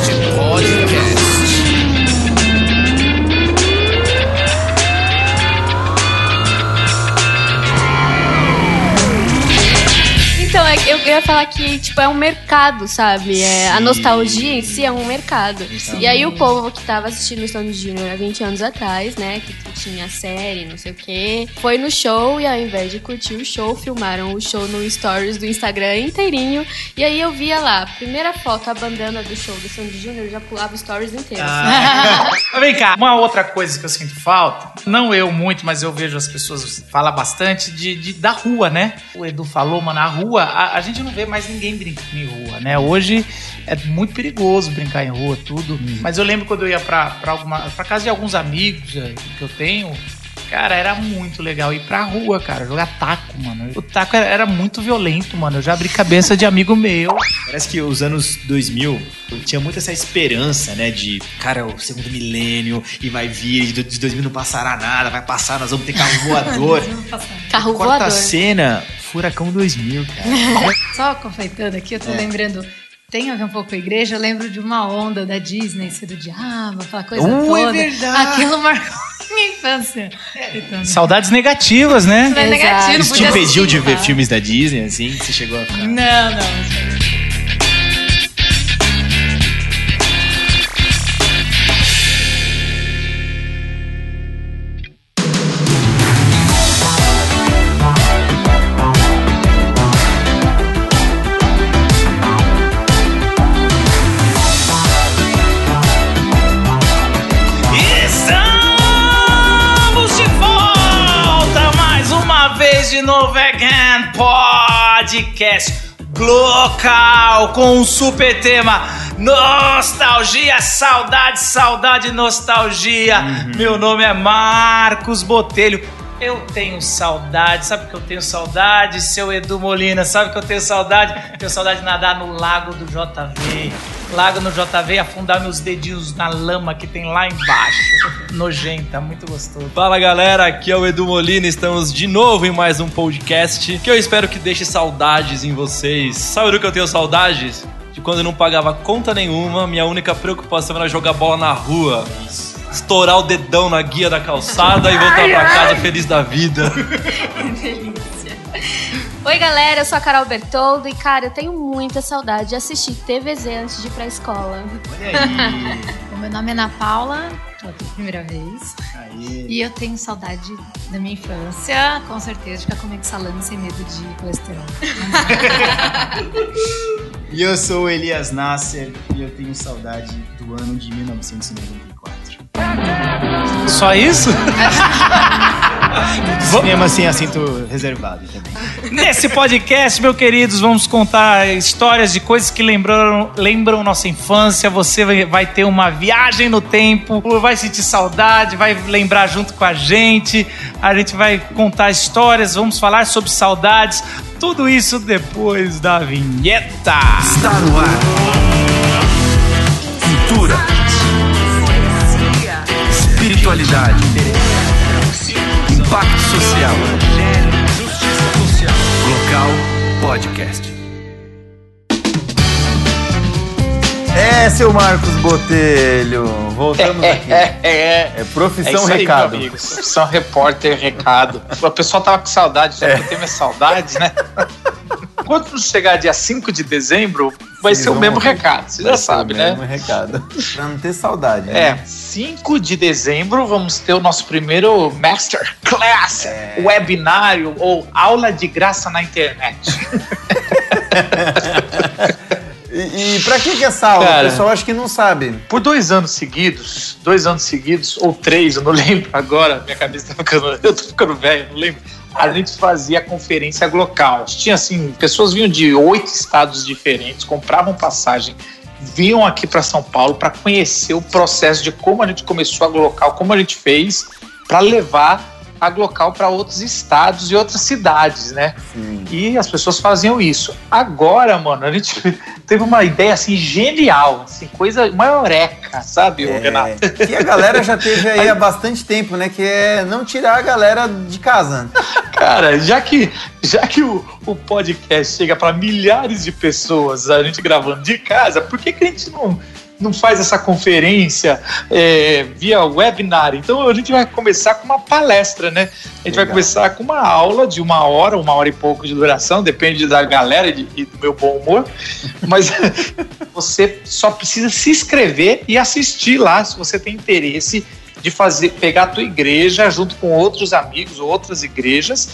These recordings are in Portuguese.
este podcast. Então, ia falar que, tipo, é um mercado, sabe? É, a nostalgia em si é um mercado. E aí o povo que tava assistindo o Stone Jr. há 20 anos atrás, né? Que tinha série, não sei o quê, foi no show e ao invés de curtir o show, filmaram o show no stories do Instagram inteirinho. E aí eu via lá, primeira foto, a bandana do show do Sandy Júnior, já pulava stories inteiros. Ah. Mas vem cá, uma outra coisa que eu sinto falta, não eu muito, mas eu vejo as pessoas falar bastante de, de- da rua, né? O Edu falou, mano, a rua, a, a gente não vê mais ninguém brincando em rua, né? Hoje é muito perigoso brincar em rua, tudo. Mas eu lembro quando eu ia pra, pra, alguma, pra casa de alguns amigos eh, que eu tenho, Cara, era muito legal ir pra rua, cara, jogar taco, mano. O taco era, era muito violento, mano. Eu já abri cabeça de amigo meu. Parece que os anos 2000 tinha muito essa esperança, né? De, cara, o segundo milênio e vai vir, de 2000 não passará nada, vai passar, nós vamos ter carro voador. Carro Quarta voador. cena, Furacão 2000, cara. Só confeitando aqui, eu tô É. lembrando. Tem a ver um pouco com a igreja, eu lembro de uma onda da Disney, ser do diabo, aquela coisa Uh, é toda. verdade. Aquilo marcou minha infância. Então, Saudades negativas, né? Não é negativo, Isso te impediu de ver tá? filmes da Disney, assim? Você chegou a ficar... Não, não. Again podcast local com um super tema nostalgia, saudade, saudade, nostalgia. Meu nome é Marcos Botelho. Eu tenho saudade, sabe que eu tenho saudade, seu Edu Molina, sabe que eu tenho saudade? Tenho saudade de nadar no lago do JV. Lago no JV, afundar meus dedinhos na lama que tem lá embaixo. Nojenta, muito gostoso. Fala galera, aqui é o Edu Molina, estamos de novo em mais um podcast que eu espero que deixe saudades em vocês. Sabe do que eu tenho saudades? De quando eu não pagava conta nenhuma, minha única preocupação era jogar bola na rua. Estourar o dedão na guia da calçada e voltar pra casa feliz da vida. delícia. Oi, galera, eu sou a Carol Bertoldo e, cara, eu tenho muita saudade de assistir TVZ antes de ir pra escola. O meu nome é Ana Paula, pela primeira vez. E eu tenho saudade da minha infância, com certeza, de ficar comendo salame sem medo de colesterol. E eu sou o Elias Nasser e eu tenho saudade do ano de 1994. Só isso? Cinema sem assento reservado também. Nesse podcast, meus queridos, vamos contar histórias de coisas que lembram, lembram nossa infância. Você vai, vai ter uma viagem no tempo, vai sentir saudade, vai lembrar junto com a gente. A gente vai contar histórias, vamos falar sobre saudades. Tudo isso depois da vinheta. Está no ar. Cultura. Espiritualidade. Impacto social. Local Podcast. É, seu Marcos Botelho, voltamos aqui. É, é. É profissão É isso aí, recado. Profissão repórter, recado. O pessoal tava com saudade, já que eu tenho minha saudade, né? Quando chegar dia 5 de dezembro, vai ser o vamos- mesmo recado. Você já Vai ser sabe, o né? mesmo recado. Pra não ter saudade. É, né? 5 de dezembro vamos ter o nosso primeiro Masterclass, É. webinário ou aula de graça na internet. E, e pra que, que é essa aula? Cara. O pessoal acho que não sabe. Por dois anos seguidos, dois anos seguidos, ou três, eu não lembro agora, minha cabeça tá ficando, eu tô ficando velho, não lembro. A gente fazia conferência local. Tinha assim, pessoas vinham de oito estados diferentes, compravam passagem, vinham aqui para São Paulo para conhecer o processo de como a gente começou a local, como a gente fez para levar local para outros estados e outras cidades, né? Sim. E as pessoas faziam isso. Agora, mano, a gente teve uma ideia assim genial, assim, coisa, uma eureka, sabe, ô, Renato? É, que a galera já teve aí há bastante tempo, né? Que é não tirar a galera de casa. Cara, já que, já que o, o podcast chega para milhares de pessoas, a gente gravando de casa, por que, que a gente não, não faz essa conferência é, via webinar. Então a gente vai começar com uma palestra, né? A gente vai começar com uma aula de uma hora, uma hora e pouco de duração, depende da galera e, de, e do meu bom humor. Mas você só precisa se inscrever e assistir lá se você tem interesse de fazer, pegar a tua igreja junto com outros amigos, outras igrejas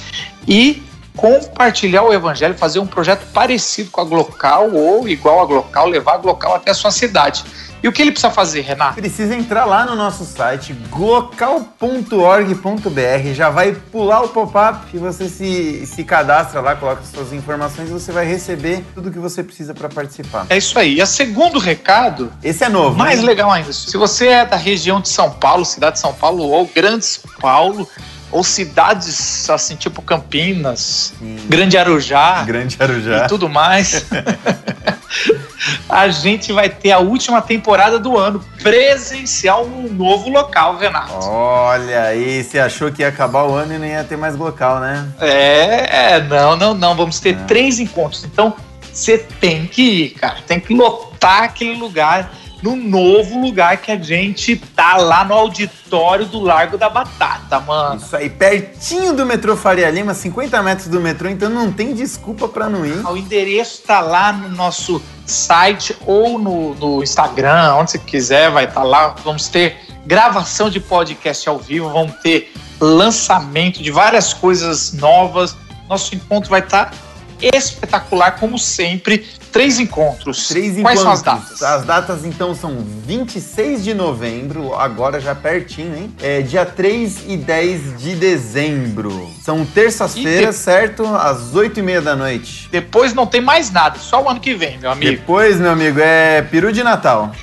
e compartilhar o evangelho, fazer um projeto parecido com a Glocal ou igual a Glocal, levar a Glocal até a sua cidade. E o que ele precisa fazer, Renato? Precisa entrar lá no nosso site glocal.org.br, já vai pular o pop-up e você se, se cadastra lá, coloca suas informações e você vai receber tudo que você precisa para participar. É isso aí. E a segundo recado, Esse é novo. mais legal ainda, se você é da região de São Paulo, cidade de São Paulo ou Grande São Paulo, ou cidades assim, tipo Campinas, Grande Arujá, Grande Arujá. e tudo mais. a gente vai ter a última temporada do ano presencial num novo local, Renato. Olha aí, você achou que ia acabar o ano e não ia ter mais local, né? É, é, não, não, não. Vamos ter três encontros. Então, você tem que ir, cara. Tem que lotar aquele lugar no novo lugar que a gente tá lá no auditório do Largo da Batata, mano. Isso aí, pertinho do metrô Faria Lima, 50 metros do metrô, então não tem desculpa pra não ir. O endereço tá lá no nosso site ou no, no Instagram, onde você quiser, vai estar lá. Vamos ter gravação de podcast ao vivo, vamos ter lançamento de várias coisas novas. Nosso encontro vai estar espetacular, como sempre. Três encontros. Três Quais são as encontros. datas? As datas então são 26 de novembro, agora já pertinho, hein? É dia 3 e 10 de dezembro. São terças-feiras, certo? Às 8 e meia da noite. Depois não tem mais nada, só o ano que vem, meu amigo. Depois, meu amigo, é peru de Natal.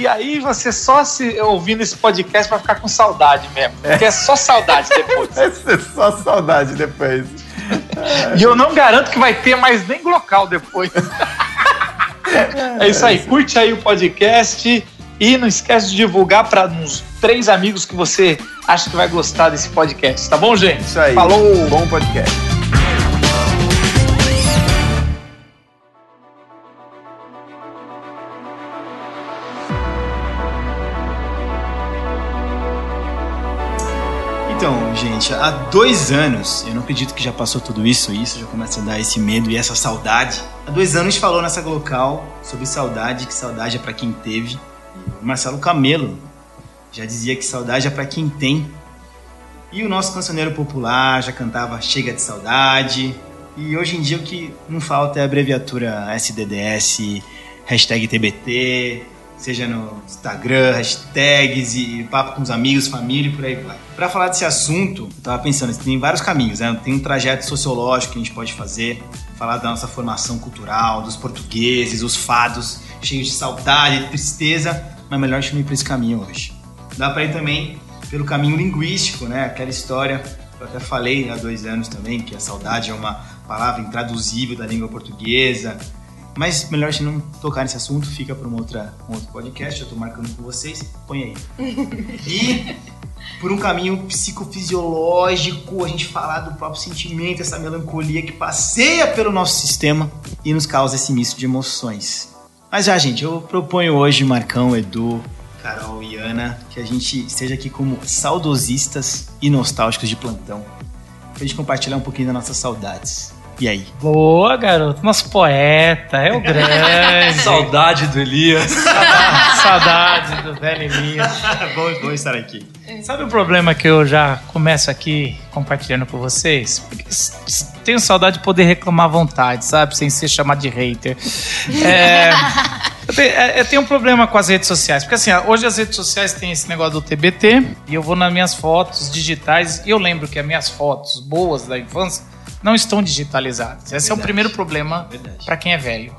E aí você só se ouvindo esse podcast vai ficar com saudade mesmo. Porque é só saudade depois. Ser só saudade depois. E eu não garanto que vai ter mais nem local depois. É isso aí, curte aí o podcast e não esquece de divulgar para uns três amigos que você acha que vai gostar desse podcast, tá bom, gente? Isso aí. Falou! Bom podcast. Gente, há dois anos, eu não acredito que já passou tudo isso, e isso já começa a dar esse medo e essa saudade. Há dois anos falou nessa local sobre saudade, que saudade é pra quem teve. O Marcelo Camelo já dizia que saudade é pra quem tem. E o nosso cancioneiro popular já cantava Chega de Saudade. E hoje em dia o que não falta é a abreviatura SDDS, hashtag TBT, seja no Instagram, hashtags e papo com os amigos, família e por aí vai. Para falar desse assunto, eu tava pensando, tem vários caminhos, né? Tem um trajeto sociológico que a gente pode fazer, falar da nossa formação cultural, dos portugueses, os fados, cheios de saudade, tristeza, mas melhor a gente ir por esse caminho hoje. Dá para ir também pelo caminho linguístico, né? Aquela história, eu até falei há dois anos também, que a saudade é uma palavra intraduzível da língua portuguesa, mas melhor a gente não tocar nesse assunto, fica para um, outro podcast, eu tô marcando com vocês, põe aí. E por um caminho psicofisiológico, a gente falar do próprio sentimento, essa melancolia que passeia pelo nosso sistema e nos causa esse misto de emoções. Mas já, gente, eu proponho hoje, Marcão, Edu, Carol e Ana, que a gente esteja aqui como saudosistas e nostálgicos de plantão. Pra gente compartilhar um pouquinho das nossas saudades. E aí? Boa, garoto. Nosso poeta, é o grande. Saudade do Elias. Saudade do velho Elias. bom, bom estar aqui. Sabe o problema que eu já começo aqui compartilhando com vocês? Porque tenho saudade de poder reclamar à vontade, sabe? Sem ser chamado de hater. É, eu, tenho, é, eu tenho um problema com as redes sociais. Porque assim, hoje as redes sociais têm esse negócio do TBT e eu vou nas minhas fotos digitais e eu lembro que as minhas fotos boas da infância não estão digitalizadas. Esse é o primeiro problema para quem é velho.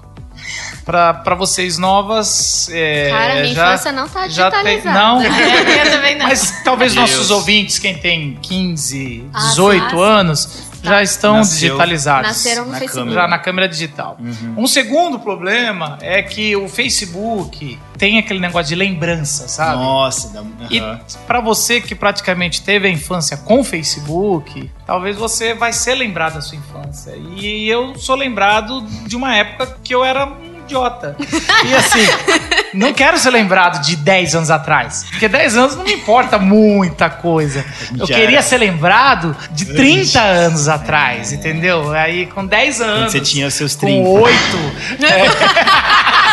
Pra, pra vocês novas. É, Cara, minha já- infância não tá já tem- digitalizada. não? eu também não. Mas talvez Deus. nossos ouvintes, quem tem 15, Ah, 18 tá, sim. Anos, já estão Nasceu- digitalizados. Nasceram no Na Facebook. câmera. Já na câmera digital. Um segundo problema é que o Facebook tem aquele negócio de lembrança, sabe? Nossa, dá... E aham. pra você que praticamente teve a infância com Facebook, talvez você vai ser lembrado da sua infância. E eu sou lembrado de uma época que eu era um idiota. E assim, não quero ser lembrado de 10 anos atrás. Porque 10 anos não me importa muita coisa. Eu Já queria era. ser lembrado de 30 anos atrás, entendeu? Aí com 10 Quando anos. você tinha os seus com 30. 8. É.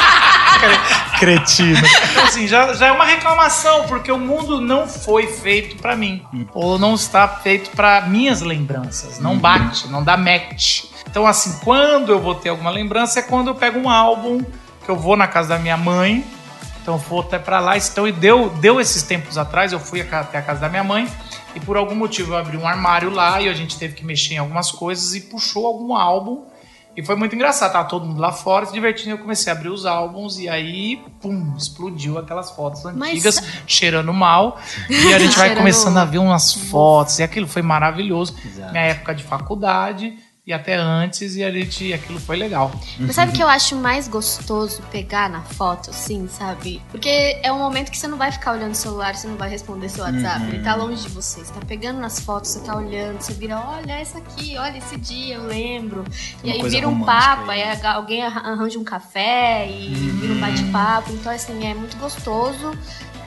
Cretino. Então, assim, já, já é uma reclamação, porque o mundo não foi feito pra mim. Ou não está feito pra minhas lembranças. Não bate, não dá match. Então, assim, quando eu vou ter alguma lembrança é quando eu pego um álbum, que eu vou na casa da minha mãe. Então eu vou até pra lá. Então, e deu, deu esses tempos atrás, eu fui até a casa da minha mãe. E por algum motivo eu abri um armário lá e a gente teve que mexer em algumas coisas e puxou algum álbum. E foi muito engraçado, tava todo mundo lá fora se divertindo. Eu comecei a abrir os álbuns e aí, pum, explodiu aquelas fotos Mas- antigas, cheirando mal. E a gente vai Cheirando- começando a ver umas fotos. E aquilo foi maravilhoso. Exato. Minha época de faculdade e até antes, e a gente, aquilo foi legal. Mas sabe o que eu acho mais gostoso pegar na foto, assim, sabe? Porque é um momento que você não vai ficar olhando o celular, você não vai responder seu WhatsApp. Ele tá longe de você. Você tá pegando nas fotos, você tá olhando, você vira, olha essa aqui, olha esse dia, eu lembro. E Uma aí vira um papo, aí. aí alguém arra- arranja um café e vira um bate-papo. Então, assim, é muito gostoso.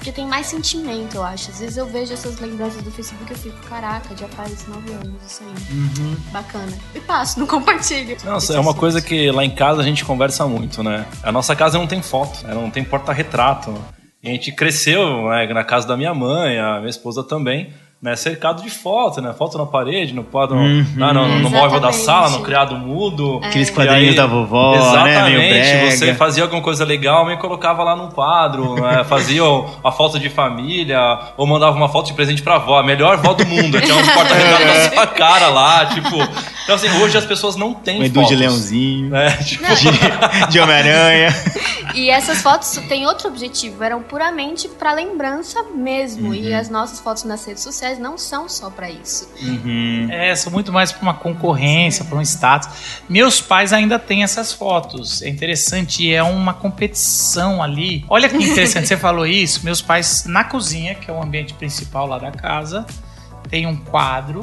Porque tem mais sentimento, eu acho. Às vezes eu vejo essas lembranças do Facebook e eu fico, caraca, já faz nove anos isso aí. Bacana. E passo, não compartilho. Nossa, é uma coisa que lá em casa a gente conversa muito, né? A nossa casa não tem foto, né? não tem porta-retrato. E a gente cresceu né, na casa da minha mãe, a minha esposa também, né? Cercado de foto, né? Foto na parede, no quadro, no, no- no móvel da Exatamente. sala, no criado mudo. Aqueles E quadrinhos aí- da vovó, Exatamente. né? Meio brega. Você fazia alguma coisa legal, me colocava lá num quadro, né? fazia a foto de família, ou mandava uma foto de presente pra avó, a melhor avó do mundo. Tinha uns porta-retratos É. da sua cara lá, tipo. Então, assim, hoje as pessoas não têm Um Edu de fotos. Leãozinho, né? Tipo, de, de Homem-Aranha. E essas fotos têm outro objetivo, eram puramente pra lembrança mesmo. Uhum. E as nossas fotos nas redes sociais não são só pra isso. Uhum. É, são muito mais para uma concorrência, para um status. Meus pais ainda têm essas fotos. É interessante, e é uma competição ali. Olha que interessante, você falou isso. Meus pais, na cozinha, que é o ambiente principal lá da casa, tem um quadro.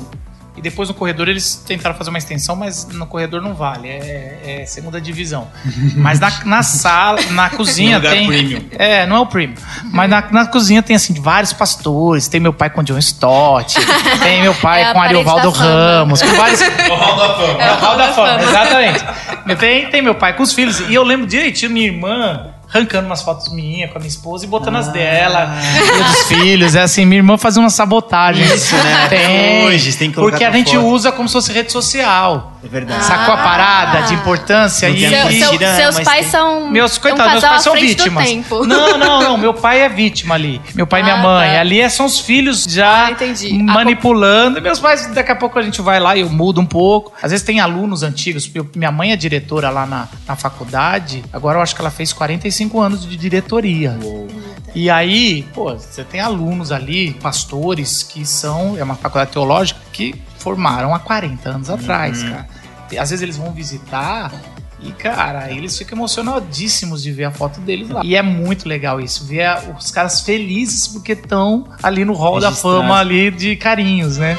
E depois no corredor eles tentaram fazer uma extensão, mas no corredor não vale, é, é segunda divisão. Mas na, na sala, na cozinha lugar tem. premium. É, não é o premium. Mas na, na cozinha tem assim vários pastores. Tem meu pai com John Stott, tem meu pai É com Ariovaldo. Ramos, com vários. o hall da fama. É o hall da fama, exatamente. Tem, tem meu pai com os filhos. E eu lembro direitinho minha irmã arrancando umas fotos minhas com a minha esposa e botando as dela e dos filhos. É assim, minha irmã fazia uma sabotagem. Isso, né? Tem. Hoje, tem que colocar Porque a gente foto. usa como se fosse rede social. É verdade. Sacou a parada de importância? E, Seu- a e- seu- seus pais tem- são meus, um coitados, meus casal pais são vítimas. do tempo. Não, não, não. Meu pai é vítima ali. Meu pai e minha Ah, mãe. tá. Ali é- são os filhos já Ah, entendi. manipulando. Meus pais, daqui a pouco a gente vai lá e eu mudo um pouco. Às vezes tem alunos antigos. Eu- minha mãe é diretora lá na, na faculdade. Agora eu acho que ela fez 45 anos de diretoria. E aí, pô, você tem alunos ali, pastores, que são. É uma faculdade teológica que formaram há 40 anos atrás, cara. E às vezes eles vão visitar. E, cara, eles ficam emocionadíssimos de ver a foto deles lá. E é muito legal isso, ver os caras felizes porque estão ali no hall da fama ali de carinhos, né?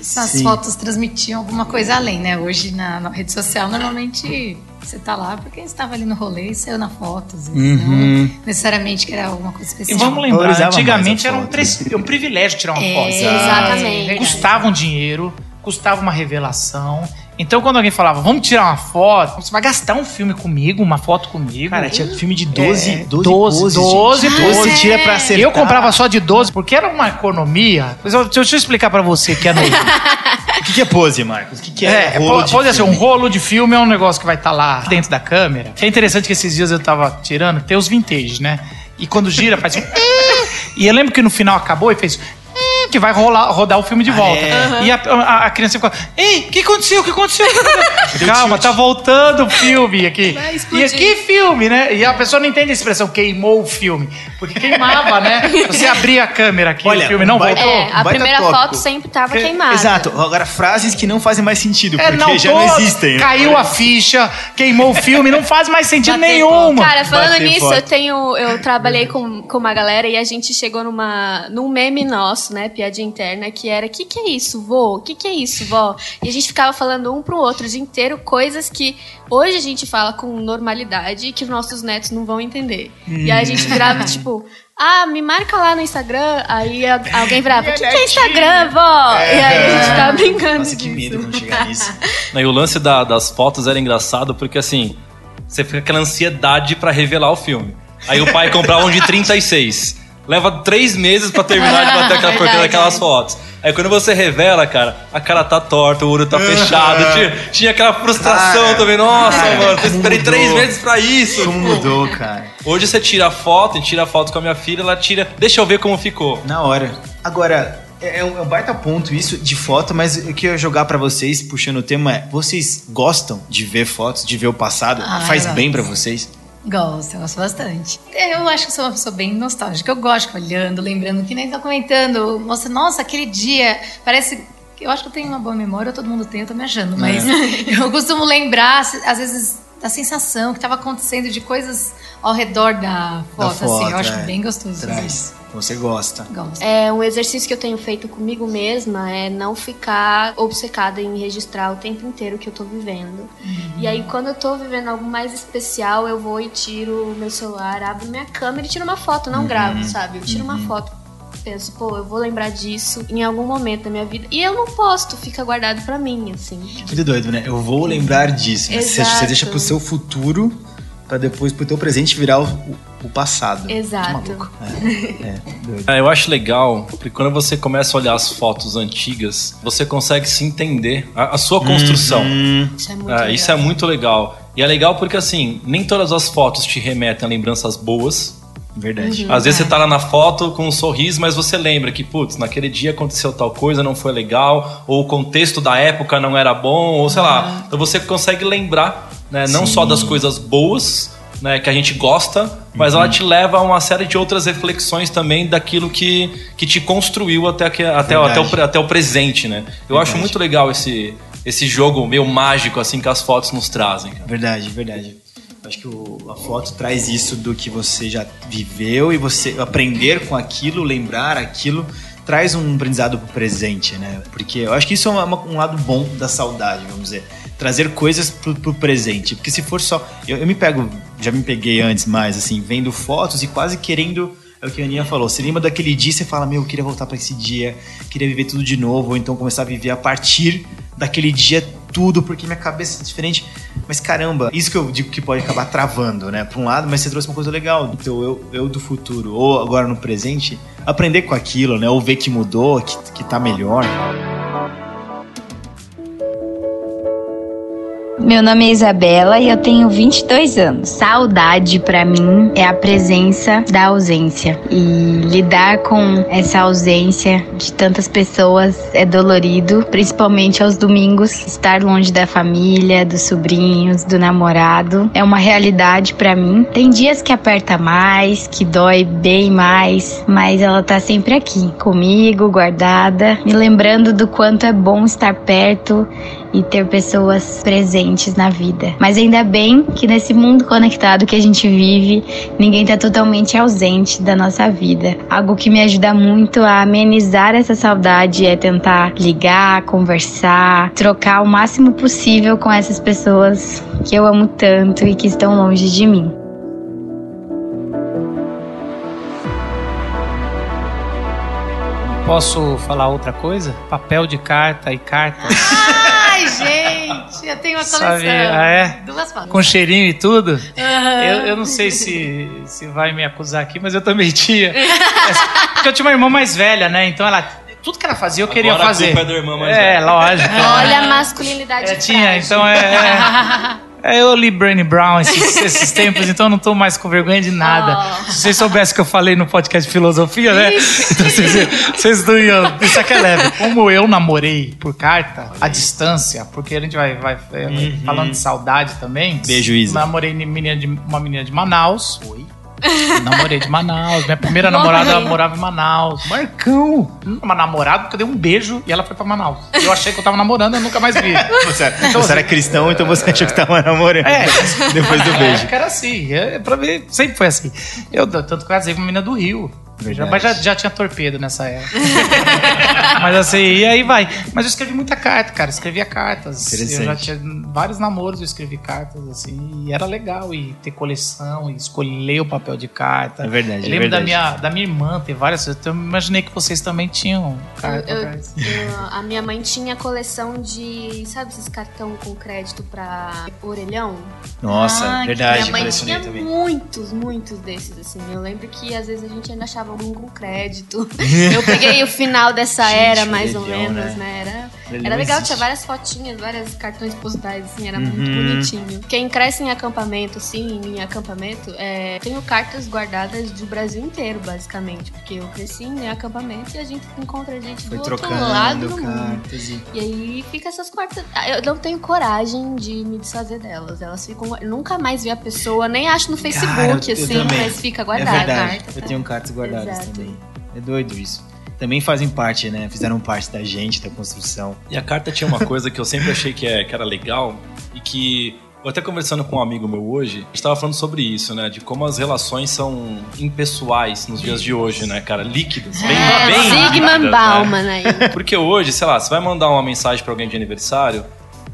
Essas Sim. fotos transmitiam alguma coisa além, né? Hoje na, na rede social, normalmente você tá lá porque estava ali no rolê e saiu na foto. Às vezes, Uhum. Não necessariamente que era alguma coisa E especial. vamos lembrar, antigamente era um, tre- um privilégio tirar uma É, foto. Exatamente. Custava um dinheiro, custava uma revelação. Então, quando alguém falava, vamos tirar uma foto, você vai gastar um filme comigo, uma foto comigo. Cara, tinha filme de 12, É, 12, 12, poses, 12 gente. poses. 12 tira pra acertar. eu comprava só de 12, porque era uma economia. Mas eu- Deixa eu explicar pra você que é novo. O que, que é pose, Marcos? O que, que é, É, rolo po- de pode ser, um filme? rolo de filme é um negócio que vai estar lá dentro da câmera. Que é interessante que esses dias eu tava tirando, tem os vintage, né? E quando gira, faz um. e eu lembro que no final acabou e fez. Que vai rolar, rodar o filme de volta. é? E a, a- a criança ficou. Ei, o que aconteceu? O que aconteceu? O que aconteceu?" Calma, tá voltando o filme aqui. E que filme, né? E a pessoa não entende a expressão queimou o filme. Porque queimava, né? Você abrir a câmera aqui, Olha, o filme não voltou. É, a baita primeira tópico. foto sempre tava Que- queimada. Exato. Agora, frases que não fazem mais sentido, É, porque já tô- não existem. né? Caiu a ficha, queimou o filme, não faz mais sentido Bater nenhum. Cara, falando Bater nisso, foto. eu tenho. Eu trabalhei com, com uma galera e a gente chegou numa, num meme nosso, né? Piadinha interna, que era: que que é isso, vô? Que que é isso, vó? E a gente ficava falando um pro outro o dia inteiro coisas que hoje a gente fala com normalidade e que os nossos netos não vão entender. E aí a gente virava, tipo. Ah, me marca lá no Instagram. Aí alguém virava, o que, que é Instagram, vó? E aí a gente ficava brincando. Nossa, que medo quando chegar nisso. E o lance da- das fotos era engraçado porque assim, você fica com aquela ansiedade pra revelar o filme. Aí o pai comprava um de 36. Leva três meses pra terminar de bater aquela porcaria daquelas fotos. Aí quando você revela, cara, a cara tá torta, o olho tá fechado. Tinha, tinha aquela frustração Cara, também. Nossa, cara, mano, eu esperei mudou. três meses pra isso. Como mudou, cara. Hoje você tira a foto, a gente tira a foto com a minha filha, ela tira. Deixa eu ver como ficou. Na hora. Agora, é é um é um baita ponto isso de foto, mas o que eu ia jogar pra vocês, puxando o tema, é: vocês gostam de ver fotos, de ver o passado? Ah, Faz bem pra vocês? Gosto, eu gosto bastante. Eu acho que sou uma pessoa bem nostálgica. Eu gosto olhando, lembrando, que nem tá comentando. Você, nossa, aquele dia, parece. Eu acho que eu tenho uma boa memória, todo mundo tem, eu tô me achando, mas eu costumo lembrar, às vezes, da sensação que estava acontecendo de coisas ao redor da foto, assim. foto, Eu acho é. bem gostoso. isso. Traz. Você gosta. Gosto. É, um exercício que eu tenho feito comigo mesma é não ficar obcecada em registrar o tempo inteiro que eu tô vivendo. E aí, quando eu tô vivendo algo mais especial, eu vou e tiro o meu celular, abro minha câmera e tiro uma foto, não gravo, sabe? Eu tiro uma foto. Penso, pô, eu vou lembrar disso em algum momento da minha vida. E eu não posto, fica guardado pra mim, assim. Muito doido, né? Eu vou lembrar disso. você deixa pro seu futuro pra depois pro teu presente virar o, o- passado. Exato. Que maluco. É, é, doido. É, eu acho legal, porque quando você começa a olhar as fotos antigas, você consegue se entender a, a sua construção. Hum, Isso é muito É, legal. isso é muito legal. E é legal porque, assim, nem todas as fotos te remetem a lembranças boas. verdade. Uhum. Às vezes você tá lá na foto com um sorriso, mas você lembra que, putz, naquele dia aconteceu tal coisa, não foi legal, ou o contexto da época não era bom, ou sei lá. Então você consegue lembrar, né, não Sim. só das coisas boas, né, que a gente gosta, mas Uhum. ela te leva a uma série de outras reflexões também daquilo que, que te construiu até, que, até, até, o, até o presente, né? Eu Verdade. acho muito legal esse, esse jogo meio mágico, assim, que as fotos nos trazem. cara. Verdade, verdade. Acho que o- a foto traz isso do que você já viveu e você aprender com aquilo, lembrar aquilo, traz um aprendizado pro presente, né? Porque eu acho que isso é uma- um lado bom da saudade, vamos dizer. Trazer coisas pro, pro presente. Porque se for só. Eu, eu me pego, já me peguei antes mais, assim, vendo fotos e quase querendo. É o que a Aninha falou. Você lembra daquele dia e você fala, meu, eu queria voltar pra esse dia, queria viver tudo de novo, ou então começar a viver a partir daquele dia tudo, porque minha cabeça é diferente. Mas caramba, isso que eu digo que pode acabar travando, né? Por um lado, mas você trouxe uma coisa legal teu eu, eu do futuro, ou agora no presente, aprender com aquilo, né? Ou ver que mudou, que, que tá melhor. Meu nome é Isabela e eu tenho 22 anos. Saudade pra mim é a presença da ausência e lidar com essa ausência de tantas pessoas é dolorido, principalmente aos domingos, estar longe da família, dos sobrinhos, do namorado é uma realidade pra mim. Tem dias que aperta mais, que dói bem mais, mas ela tá sempre aqui comigo, guardada, me lembrando do quanto é bom estar perto e ter pessoas presentes na vida. Mas ainda bem que nesse mundo conectado que a gente vive, ninguém tá totalmente ausente da nossa vida. Algo que me ajuda muito a amenizar essa saudade é tentar ligar, conversar, trocar o máximo possível com essas pessoas que eu amo tanto e que estão longe de mim. Posso falar outra coisa? Papel de carta e carta. Ai, gente, eu tenho uma coleção. Sabe, ah, é? Duas fotos. com cheirinho e tudo. Aham. Eu, eu não sei se, se vai me acusar aqui, mas eu também tinha. Porque eu tinha uma irmã mais velha, né? Então ela. Tudo que ela fazia eu queria Agora a fazer. culpa é da irmã mais É, velha. lógico. Olha a masculinidade É, tinha, então é. é. É, eu li Brené Brown esses, esses tempos, então eu não tô mais com vergonha de nada. Oh. Se vocês soubessem que eu falei no podcast de filosofia, né? Então vocês, vocês não iam. Isso aqui é leve. Como eu namorei por carta, à distância, porque a gente vai, vai é, falando de saudade também. Beijo, Isa. Namorei menina de, uma menina de Manaus. Namorei de Manaus. Minha primeira Morrei. namorada morava em Manaus. Marcão! Uma namorada porque eu dei um beijo e ela foi pra Manaus. Eu achei que eu tava namorando, eu nunca mais vi. Você, você era cristão, então você achou que tava namorando. É. Depois do Na beijo. época era assim, é, pra ver, sempre foi assim. Eu tanto que eu casei com uma menina do Rio. Já, Verdade. mas já, já tinha torpedo nessa época. mas assim, e aí vai. Mas eu escrevi muita carta, cara. Escrevia cartas. Eu já tinha vários namoros, eu escrevi cartas, assim. E era legal. E ter coleção, e escolher o papel de carta. É verdade, Eu é lembro da verdade. minha, da minha irmã ter várias. Eu imaginei que vocês também tinham carta. Eu- eu- a minha mãe tinha coleção de. Sabe esses cartão com crédito pra orelhão? Nossa, Ah, verdade, minha mãe tinha também. muitos, muitos desses, assim. Eu lembro que às vezes a gente ainda achava com crédito. Eu peguei o final dessa Gente, era, mais ou menos, né? né? Era, Era legal, existe. tinha várias fotinhas, vários cartões postais, assim, era muito Uhum. bonitinho. Quem cresce em acampamento, sim, em acampamento, é, tenho cartas guardadas do Brasil inteiro, basicamente. Porque eu cresci em acampamento e a gente encontra gente Foi do outro lado do mundo. e... E aí fica essas cartas. Ah, Eu não tenho coragem de me desfazer delas. Elas ficam. eu nunca mais vi a pessoa, nem acho no Facebook, Cara, eu- eu assim, também. mas fica É guardada a verdade, carta. eu tenho cartas guardadas Exato. também. É doido isso. Também fazem parte, né? Fizeram parte da gente, da construção. E a carta tinha uma coisa que eu sempre achei que, é, que era legal e que. Eu até conversando com um amigo meu hoje, a gente tava falando sobre isso, né? De como as relações são impessoais nos dias de hoje, né, cara? Líquidas. Bem, É, bem Sigmund líquidas, né? Bauman aí. Porque hoje, sei lá, você vai mandar uma mensagem pra alguém de aniversário,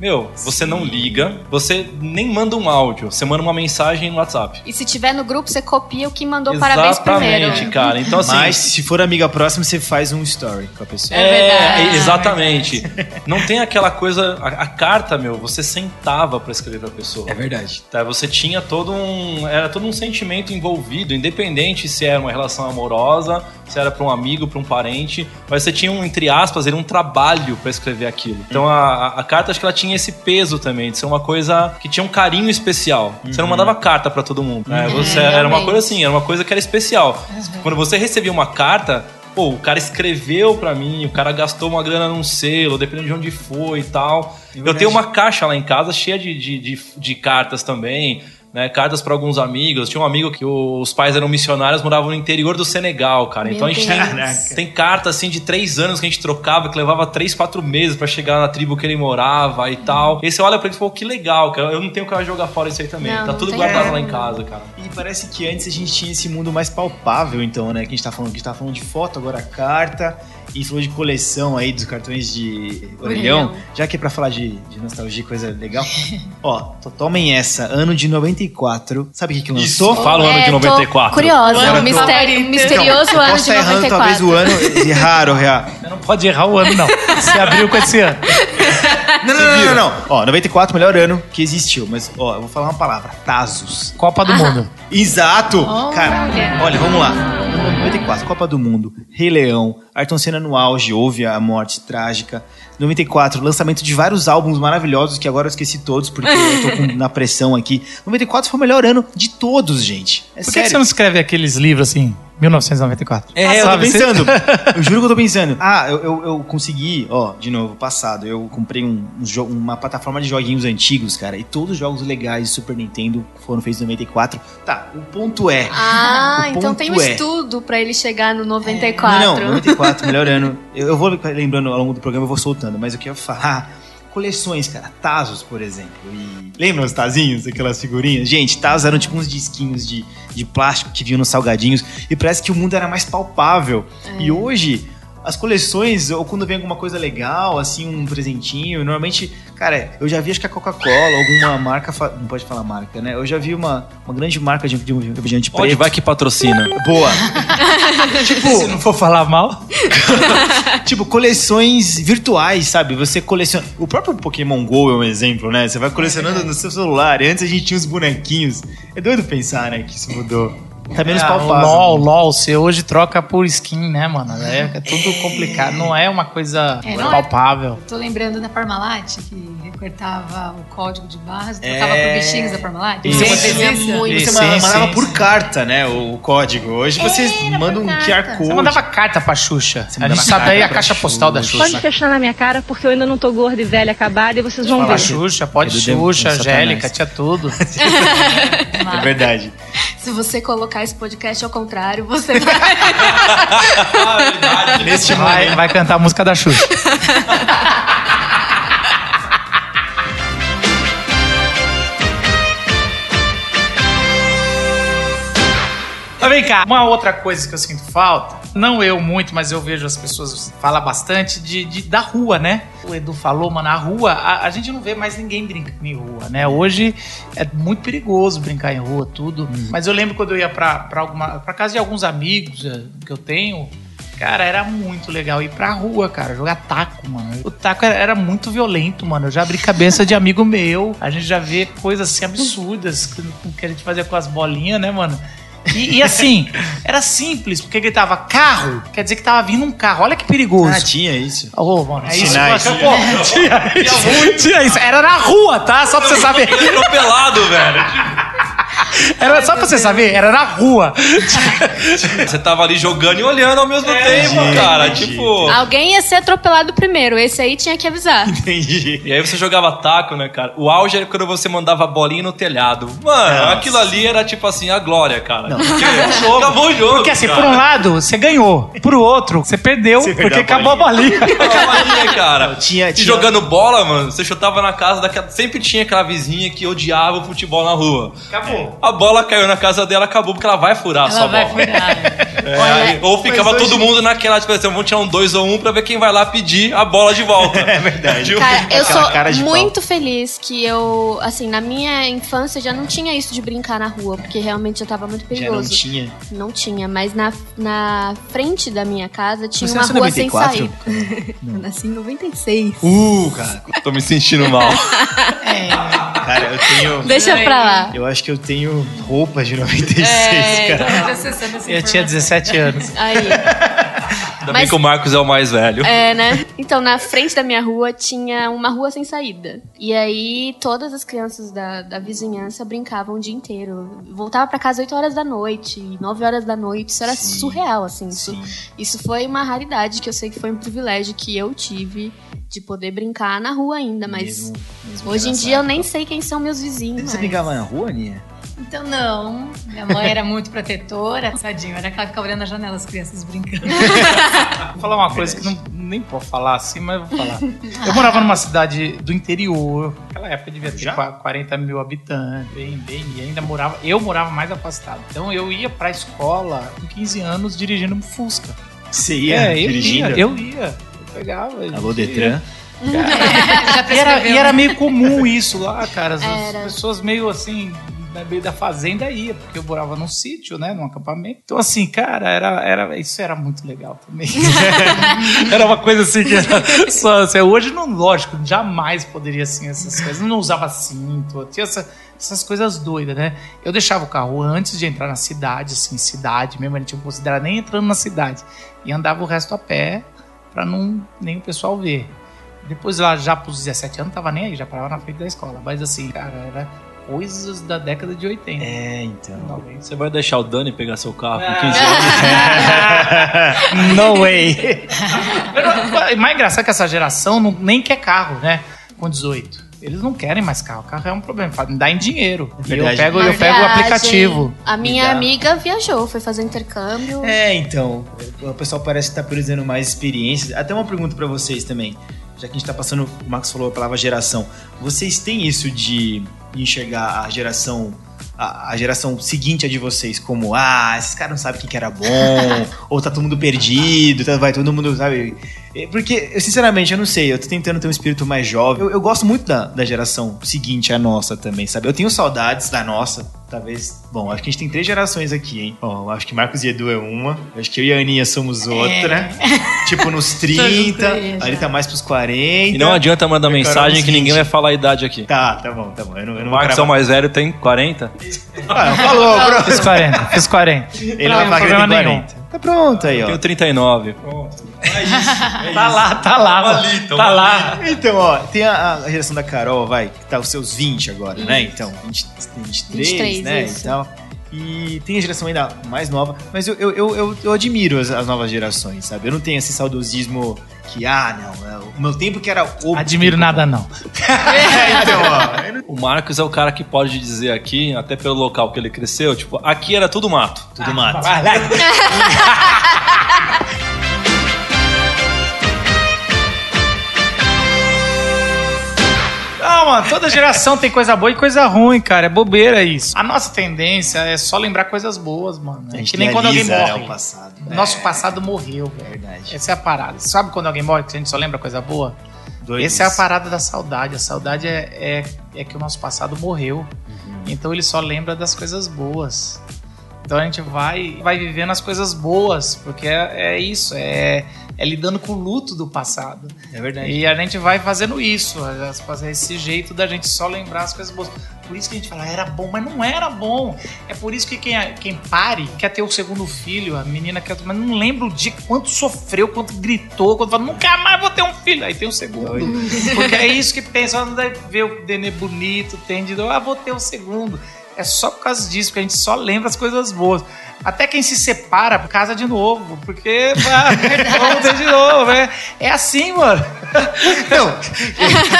meu, você não liga, você nem manda um áudio, você manda uma mensagem no WhatsApp. E se tiver no grupo, você copia o que mandou parabéns primeiro. Exatamente, cara. Então, assim. Mas se for amiga próxima, você faz um story com a pessoa. É verdade. é, exatamente. Não tem aquela coisa. A, a carta, meu, você sentava pra escrever pra pessoa. É verdade. Tá, você tinha todo um. Era todo um sentimento envolvido, independente se era uma relação amorosa, se era pra um amigo, pra um parente, mas você tinha um, entre aspas, era um trabalho pra escrever aquilo. Então a, a- a carta acho que ela tinha esse peso também, de ser uma coisa que tinha um carinho especial. Você não mandava carta pra todo mundo. né? Você, era uma coisa assim, era uma coisa que era especial. Quando você recebia uma carta. Pô, o cara escreveu pra mim, o cara gastou uma grana num selo, dependendo de onde foi e tal. Eu tenho uma caixa lá em casa cheia de, de, de, de cartas também, né? Cartas pra alguns amigos. Tinha um amigo que os pais eram missionários, moravam no interior do Senegal, cara. Meu então a gente tem, tem carta assim de três anos que a gente trocava, que levava três, quatro meses pra chegar na tribo que ele morava e tal. E você olha pra ele e fala, que legal, cara. Eu não tenho que jogar fora isso aí também. Não, tá não tudo guardado lá em casa, cara. E parece que antes a gente tinha esse mundo mais palpável, então, né? Que a gente tá falando, que a gente tá falando de foto, agora carta. E falou de coleção aí dos cartões de orelhão. Orelhão. Já que é pra falar de, de nostalgia, coisa legal. Ó, to- tomem essa. Ano de 94. Sabe o que que lançou? Fala o ano de É, tô 94. Curiosa, Agora um tô- mistério, misterioso eu ano posso de estar errando 94. talvez o ano. Erraram, erraram. Você não pode errar o ano, não. Você abriu com esse ano. Não, não, não, não, não. Ó, 94, melhor ano que existiu. Mas, ó, eu vou falar uma palavra. Tazos. Copa do Mundo. Exato! Olha. Cara, olha, vamos lá. 94, Copa do Mundo, Rei Leão, Ayrton Senna no auge, houve a morte trágica. 94, lançamento de vários álbuns maravilhosos que agora eu esqueci todos porque eu tô com- na pressão aqui. 94 foi o melhor ano de todos, gente. É Por que, que sério. você não escreve aqueles livros assim, 1994? É, eu tô Sabe, você- pensando. eu juro que eu tô pensando. Ah, eu, eu, eu consegui, ó, de novo, passado. Eu comprei um, um uma plataforma de joguinhos antigos, cara. E todos os jogos legais de Super Nintendo foram feitos em 94. Tá, o ponto é. Ah, então tem um é- estudo pra ele chegar no 94. Não, não, 94, melhor ano. Eu, eu vou lembrando ao longo do programa, eu vou soltando, mas eu queria falar. Coleções, cara. Tazos, por exemplo. E... Lembram os tazinhos, aquelas figurinhas? Gente, Tazos eram tipo uns disquinhos de, de plástico que vinham nos salgadinhos. E parece que o mundo era mais palpável. E hoje, as coleções, ou quando vem alguma coisa legal, assim, um presentinho, normalmente, cara, eu já vi acho que a Coca-Cola, alguma marca. fa- Não pode falar marca, né? Eu já vi uma, uma grande marca de, de um refrigerante Onde preto. vai que patrocina? Boa. Se não for falar mal. tipo, coleções virtuais, sabe? Você coleciona. O próprio Pokémon GO é um exemplo, né? Você vai colecionando no seu celular. E antes a gente tinha os bonequinhos. É doido pensar, né? Que isso mudou. Tá menos o palpável. LOL, LOL, você hoje troca por skin, né, mano? É, é tudo complicado. Não é uma coisa É, é- palpável. Tô lembrando da Parmalat, que recortava o código de barras e trocava É. por bichinhos da Parmalat. Isso. Você muito. Você Sim, mandava sim, por sim. carta, né? O código. Hoje você manda um carta. QR Code. Você mandava carta pra Xuxa. A mandava gente sabe aí a caixa postal da Xuxa. Xuxa. Pode fechar na minha cara, porque eu ainda não tô gorda e velha acabada e vocês vão Fala ver. Xuxa, pode É Xuxa. Angélica, tinha tudo. É verdade. Se você colocar esse podcast ao contrário, você vai. Neste vai, vai cantar a música da Xuxa. Mas vem cá, uma outra coisa que eu sinto falta, não eu muito, mas eu vejo as pessoas falar bastante de, de- da rua, né? O Edu falou, mano, a rua, a, a gente não vê mais ninguém brincando em rua, né? Hoje é muito perigoso brincar em rua, tudo. Mas eu lembro quando eu ia pra, pra, alguma, pra casa de alguns amigos eh, que eu tenho, Cara, era muito legal ir pra rua, cara, jogar taco, mano. O taco era, era muito violento, mano. Eu já abri cabeça de amigo meu. A gente já vê coisas assim absurdas que, que a gente fazia com as bolinhas, né, mano? E, e assim, era simples, porque gritava carro, quer dizer que tava vindo um carro. Olha que perigoso. Ah, tinha isso. Ô, mano, é isso. Sinais. Pô, tinha, isso, tinha isso. Era na rua, tá? Só pra você saber. Atropelado, velho. Era só pra você saber, era na rua. Você tava ali jogando e olhando ao mesmo tempo, cara. Tipo. Alguém ia ser atropelado primeiro. Esse aí tinha que avisar. Entendi. E aí você jogava taco, né, cara? O auge era quando você mandava a bolinha no telhado. Mano, Nossa. aquilo ali era tipo assim, a glória, cara. Porque acabou o jogo. Porque assim, cara. por um lado, você ganhou. Por outro, você perdeu, Você porque perdeu a acabou a bolinha. Acabou a bolinha, cara. Tinha- E tinha- jogando bola, mano, você chutava na casa daquela. Sempre tinha aquela vizinha que odiava o futebol na rua. Acabou. A bola caiu na casa dela, acabou, porque ela vai furar a sua Ela vai bola. furar. É, ou ficava mas todo hoje- mundo naquela, tipo assim, vamos tirar um dois ou um pra ver quem vai lá pedir a bola de volta. É verdade. Cara, eu Aquela sou cara de pau. muito feliz que eu, assim, na minha infância já não tinha isso de brincar na rua, porque realmente já tava muito Já não perigoso. tinha. Não tinha, mas na, na frente da minha casa tinha Você uma rua sem 94? saída. Eu nasci em 96. Uh, cara. Tô me sentindo mal. Cara, eu tenho. Deixa pra lá. Eu acho que eu tenho roupas de 96, É, cara. Essa Eu tinha informação. 17 anos. Aí. Ainda bem Mas- que o Marcos é o mais velho. É, né? Então, na frente da minha rua tinha uma rua sem saída. E aí, todas as crianças da, da vizinhança brincavam o dia inteiro. Voltava pra casa 8 horas da noite, 9 horas da noite. Isso era Sim. surreal, assim. Isso, Sim. isso foi uma raridade que eu sei que foi um privilégio que eu tive de poder brincar na rua ainda. Mas Mesmo- mesmo hoje em dia eu nem sei quem são meus vizinhos. Você mas- brincava na rua, Aninha? Então, não. Minha mãe era muito protetora. Tadinho, era aquela que ficava olhando na janela as crianças brincando. Vou falar uma coisa que não, nem posso falar assim, mas eu vou falar. Eu morava numa cidade do interior. Naquela época devia ter Já? qua- 40 mil habitantes. Bem, bem. E ainda morava. Eu morava mais afastado. Então eu ia pra escola com 15 anos dirigindo um Fusca. Você ia é, eu dirigindo? ia. Eu ia. Eu pegava. Alô, ia. Detran. Já E era, e era meio comum isso lá, cara. As, as Era. pessoas meio assim, no meio da fazenda ia, porque eu morava num sítio, né? Num acampamento. Então, assim, cara, era, era, isso era muito legal também. era uma coisa assim que era só. Assim, hoje, não, lógico, jamais poderia assim, essas coisas. Não usava cinto, tinha essa- essas coisas doidas, né? Eu deixava o carro antes de entrar na cidade, assim, cidade mesmo, a gente não considerava nem entrando na cidade. E andava o resto a pé pra não nem o pessoal ver. Depois lá, já pros 17 anos, tava nem aí, já parava na frente da escola. Mas assim, cara, era coisas da década de 80. É, então. Talvez. Você vai deixar o Dani pegar seu carro com 15 anos? no way. Mas, mais engraçado que essa geração não, nem quer carro, né? Com 18. Eles não querem mais carro. Carro é um problema. Me dá em dinheiro. E eu pego, eu pego o aplicativo. A minha amiga viajou, foi fazer intercâmbio. É, então. O pessoal parece estar priorizando mais experiências. Até uma pergunta pra vocês também. Já que a gente tá passando, o Marcos falou a palavra geração. Vocês têm isso de enxergar a geração. A, a geração seguinte a de vocês como, ah, esses caras não sabem o que, que era bom, ou tá todo mundo perdido, tá- vai todo mundo, sabe? É, Porque, eu, sinceramente, eu não sei, eu tô tentando ter um espírito mais jovem. Eu, eu gosto muito da, da geração seguinte à nossa também, sabe? Eu tenho saudades da nossa, talvez. Bom, acho que a gente tem três gerações aqui, hein? Bom, acho que Marcos e Edu é uma, acho que eu e a Aninha somos outra. Tipo, nos 30, três, ali tá mais pros 40. E não adianta mandar mensagem que ninguém 20. vai falar a idade aqui. Tá, tá bom, tá bom. Eu não, eu não Marcos é o mais velho, tem 40. Ah, falou, pronto. Fiz 40, fiz 40. Ele não vai falar que ele tem problema nenhum. 40. Tá pronto aí, Eu ó. tenho 39. Tá lá, tá lá. Tamo mano. ali, tamo tá ali. lá. Então, ó, tem a, a geração da Carol, vai, que tá os seus 20 agora, né? Então, 20, tem 23, 23, né? isso. Então, E tem a geração ainda mais nova, mas eu, eu, eu, eu, admiro as, as novas gerações, sabe? Eu não tenho esse saudosismo que, ah, não, é o meu tempo que era o. Admiro nada, não. então, ó, O Marcos é o cara que pode dizer aqui, até pelo local que ele cresceu, tipo, aqui era tudo mato. tudo mato. Não, toda geração tem coisa boa e coisa ruim, cara. É bobeira isso. A nossa tendência é só lembrar coisas boas, mano. A É gente que nem quando alguém idealiza, morre. né, o passado. Nosso passado morreu. Verdade. Essa é a parada. Sabe quando alguém morre que a gente só lembra coisa boa? Doido Essa é a parada da saudade. A saudade é, é, é que o nosso passado morreu. Então ele só lembra das coisas boas. Então a gente vai, vai vivendo as coisas boas, porque é, é isso, é, é lidando com o luto do passado. É verdade. E a gente vai fazendo isso, fazer esse jeito da gente só lembrar as coisas boas. Por isso que a gente fala, era bom, mas não era bom. É por isso que quem, quem pare quer ter o segundo filho, a menina quer, mas não lembra o dia quanto sofreu, quanto gritou, quanto fala, nunca mais vou ter um filho. Aí tem o segundo. Porque é isso que pensa, não deve ver o nenê bonito, tem de, ah, vou ter o segundo. É só por causa disso, que a gente só lembra as coisas boas. Até quem se separa, casa de novo, porque vamos ter de novo. É, é assim, mano. Não,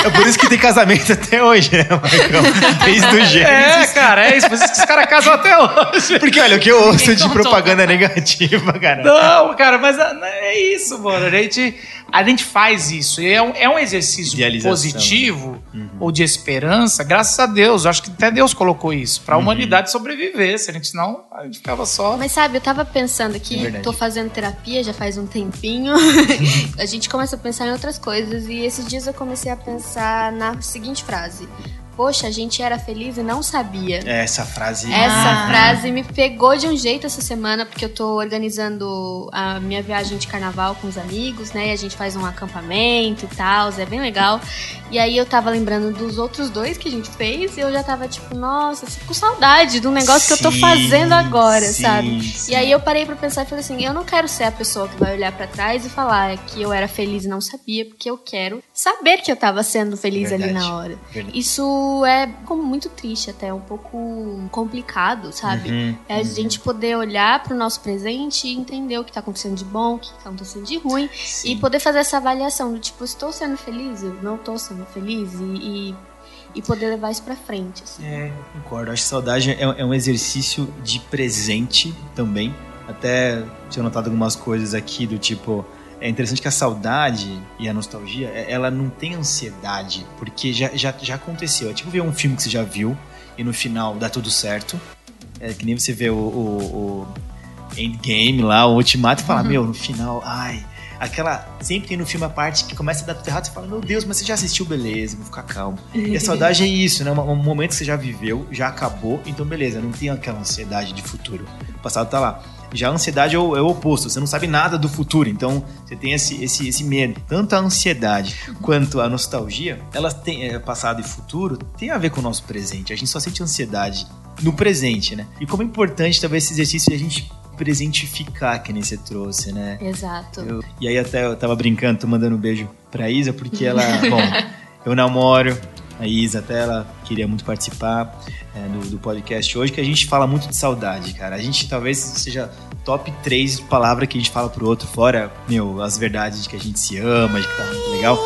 é por isso que tem casamento até hoje, né, Marcão? Desde o É, Gênesis. cara, é isso. Por isso que os caras casam até hoje. Porque olha, o que eu ouço de contou? propaganda negativa, cara. Não, cara, mas ah, é isso, mano. A gente, a gente faz isso. E É um, é um exercício positivo ou de esperança, graças a Deus. Eu acho que até Deus colocou isso pra humanidade sobreviver. Se a gente não, a gente ficava só. Mas sabe, eu tava pensando É aqui, verdade. tô fazendo terapia já faz um tempinho. a gente começa a pensar em outras coisas e esses dias eu comecei a pensar na seguinte frase: Poxa, a gente era feliz e não sabia. É, Essa frase. Essa Ah. frase me pegou de um jeito essa semana, porque eu tô organizando a minha viagem de carnaval com os amigos, né? E a gente faz um acampamento e tal, é bem legal. E aí eu tava lembrando dos outros dois que a gente fez e eu já tava tipo, nossa, fico com saudade do negócio que eu tô Sim, fazendo agora, sim, sabe? sim. E aí eu parei pra pensar e falei assim, eu não quero ser a pessoa que vai olhar pra trás e falar que eu era feliz e não sabia, porque eu quero saber que eu tava sendo feliz ali Verdade. na hora. Verdade. Isso é como muito triste, até um pouco complicado, sabe? Uhum, É a gente poder olhar pro nosso presente e entender o que tá acontecendo de bom, o que tá acontecendo de ruim Sim. e poder fazer essa avaliação do tipo, estou sendo feliz, eu não tô sendo feliz e, e, e poder levar isso pra frente. assim. É, concordo. Acho que saudade é, é um exercício de presente também. Até tinha notado algumas coisas aqui do tipo. É interessante que a saudade e a nostalgia, é- ela não tem ansiedade, porque já, já, já aconteceu. É tipo ver um filme que você já viu e no final dá tudo certo. É que nem você vê o, o, o Endgame lá, o Ultimato e fala, meu, no final, ai. Aquela. Sempre tem no filme a parte que começa a dar tudo errado, você fala, meu Deus, mas você já assistiu, beleza, vou ficar calmo. E a saudade é isso, né? Um, um momento que você já viveu, já acabou, então beleza, não tem aquela ansiedade de futuro. O passado tá lá. Já a ansiedade é o, é o oposto, você não sabe nada do futuro, então você tem esse, esse, esse medo. Tanto a ansiedade quanto a nostalgia, elas têm, é, passado e futuro, tem a ver com o nosso presente. A gente só sente ansiedade no presente, né? E como é importante talvez esse exercício de a gente presentificar, que nem você trouxe, né? Exato. Eu- e aí até eu tava brincando, tô mandando um beijo pra Isa, porque ela, bom, eu namoro, a Isa até ela queria muito participar é, do, do podcast hoje, que a gente fala muito de saudade, cara. A gente talvez seja top 3 de palavra que a gente fala pro outro, fora, meu, as verdades de que a gente se ama, de que tá muito legal.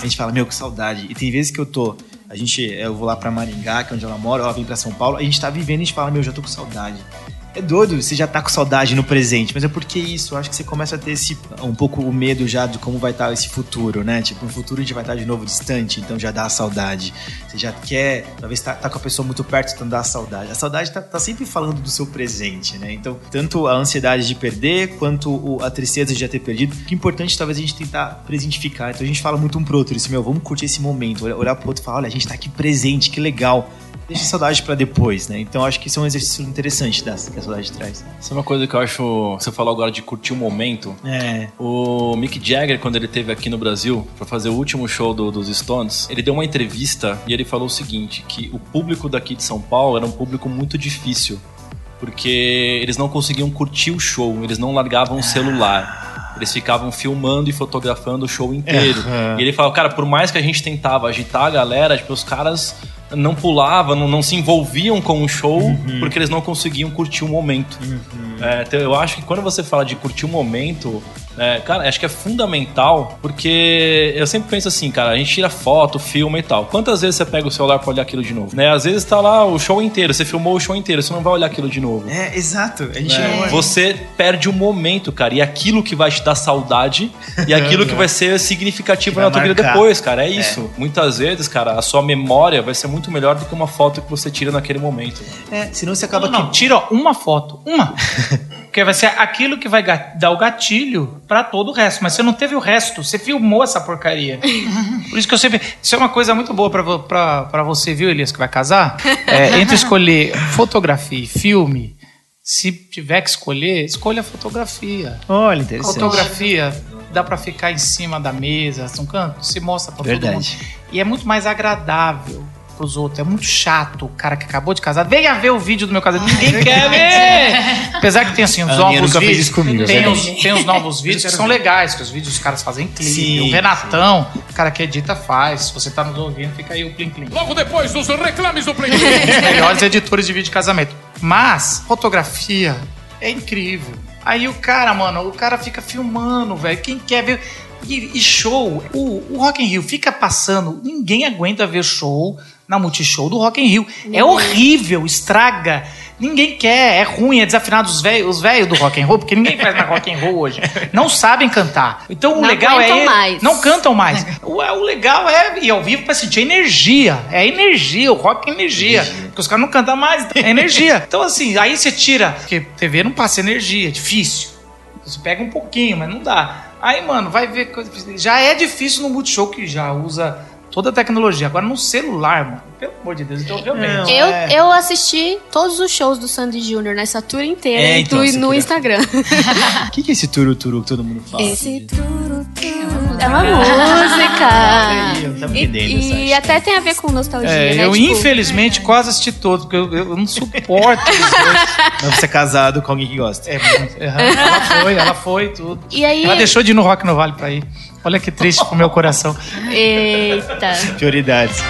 A gente fala, meu, que saudade. E tem vezes que eu tô. A gente, eu vou lá pra Maringá, que é onde ela mora, ela vem pra São Paulo, a gente tá vivendo e a gente fala, meu, já tô com saudade. É doido, você já tá com saudade no presente, mas é porque isso, eu acho que você começa a ter esse, um pouco o medo já de como vai estar esse futuro, né? Tipo, no futuro a gente vai estar de novo distante, então já dá a saudade. Você já quer, talvez tá, tá com a pessoa muito perto, então dá a saudade. A saudade tá, tá sempre falando do seu presente, né? Então, tanto a ansiedade de perder, quanto o- a tristeza de já ter perdido, que é importante talvez a gente tentar presentificar. Então a gente fala muito um pro outro, isso, meu, vamos curtir esse momento, olhar, olhar pro outro e falar, olha, a gente tá aqui presente, que legal. Deixa a saudade pra depois, né? Então acho que isso é um exercício interessante das, que a saudade traz. Isso é uma coisa que eu acho. Você falou agora de curtir o momento. É. O Mick Jagger, quando ele esteve aqui no Brasil para fazer o último show do- dos Stones, ele deu uma entrevista e ele falou o seguinte: que o público daqui de São Paulo era um público muito difícil. Porque eles não conseguiam curtir o show, eles não largavam o celular. Eles ficavam filmando e fotografando o show inteiro. Aham. E ele falou, cara, por mais que a gente tentava agitar a galera, tipo, os caras não pulavam, não, não se envolviam com o show Uhum. porque eles não conseguiam curtir o momento. É, então eu acho que quando você fala de curtir o momento, é, cara, acho que é fundamental, porque eu sempre penso assim, cara, a gente tira foto, filma e tal. Quantas vezes você pega o celular pra olhar aquilo de novo? Né? Às vezes tá lá o show inteiro, você filmou o show inteiro, você não vai olhar aquilo de novo. É, exato. A gente É, não... Você perde o momento, cara. E aquilo que vai te dar saudade e aquilo que vai ser significativo Que vai na tua vida marcar. depois, cara. É isso. Muitas vezes, cara, a sua memória vai ser muito melhor do que uma foto que você tira naquele momento. É, senão você acaba Não, não, tira uma foto, uma. Porque vai ser aquilo que vai dar o gatilho pra todo o resto. Mas você não teve o resto, você filmou essa porcaria. Por isso que eu sempre. Isso é uma coisa muito boa pra você, viu, Elias, que vai casar? É, entre escolher fotografia e filme, se tiver que escolher, escolha a fotografia. Olha, interessante. Fotografia dá pra ficar em cima da mesa, um canto, se mostra pra todo Verdade. mundo. E é muito mais agradável pros outros. É muito chato o cara que acabou de casar. Venha ver o vídeo do meu casamento. Ninguém quer ver! Apesar que tem assim, os A novos nunca fez vídeos. isso comigo, tem, é os, tem os novos vídeos que são legais, que os vídeos os caras fazem clipe. Sim, o Renatão, o cara que edita faz. Se você tá nos ouvindo, fica aí o Plim Plim. Logo depois dos reclames do. Um dos melhores editores de vídeo de casamento. Mas, fotografia é incrível. Aí o cara, mano, o cara fica filmando, velho. Quem quer ver. E, e show, o, o Rock in Rio fica passando, ninguém aguenta ver show na Multishow do Rock in Rio. É horrível, estraga. Ninguém quer, é ruim, é desafinado os velhos os do rock and roll, porque ninguém faz mais rock and roll hoje. Não sabem cantar. Então o Não legal é mais. não cantam mais. O, o legal é ir ao vivo pra sentir energia. É energia, o rock é energia. Porque os caras não cantam mais, é energia. Então, assim, aí você tira. Porque TV não passa energia, é difícil. Você pega um pouquinho, mas não dá. Aí, mano, vai ver coisa. Já é difícil no Multishow que já usa toda a tecnologia. Agora no celular, mano. Pelo amor de Deus, então realmente. Eu, É. eu assisti todos os shows do Sandy Júnior nessa tour inteira É, e então, tu- no queria- Instagram. O que, que é esse turu turu que todo mundo fala? Esse turu, turu. É uma música. E, essa e até tem a ver com nostalgia, É, né? eu Tipo, infelizmente quase assisti todos, porque eu, eu não suporto. Mas você é casado com alguém que gosta. É muito. Ela foi, ela foi tudo. E aí. Ela deixou de ir no Rock no Vale pra ir. Olha que triste pro meu coração. Eita. Prioridades.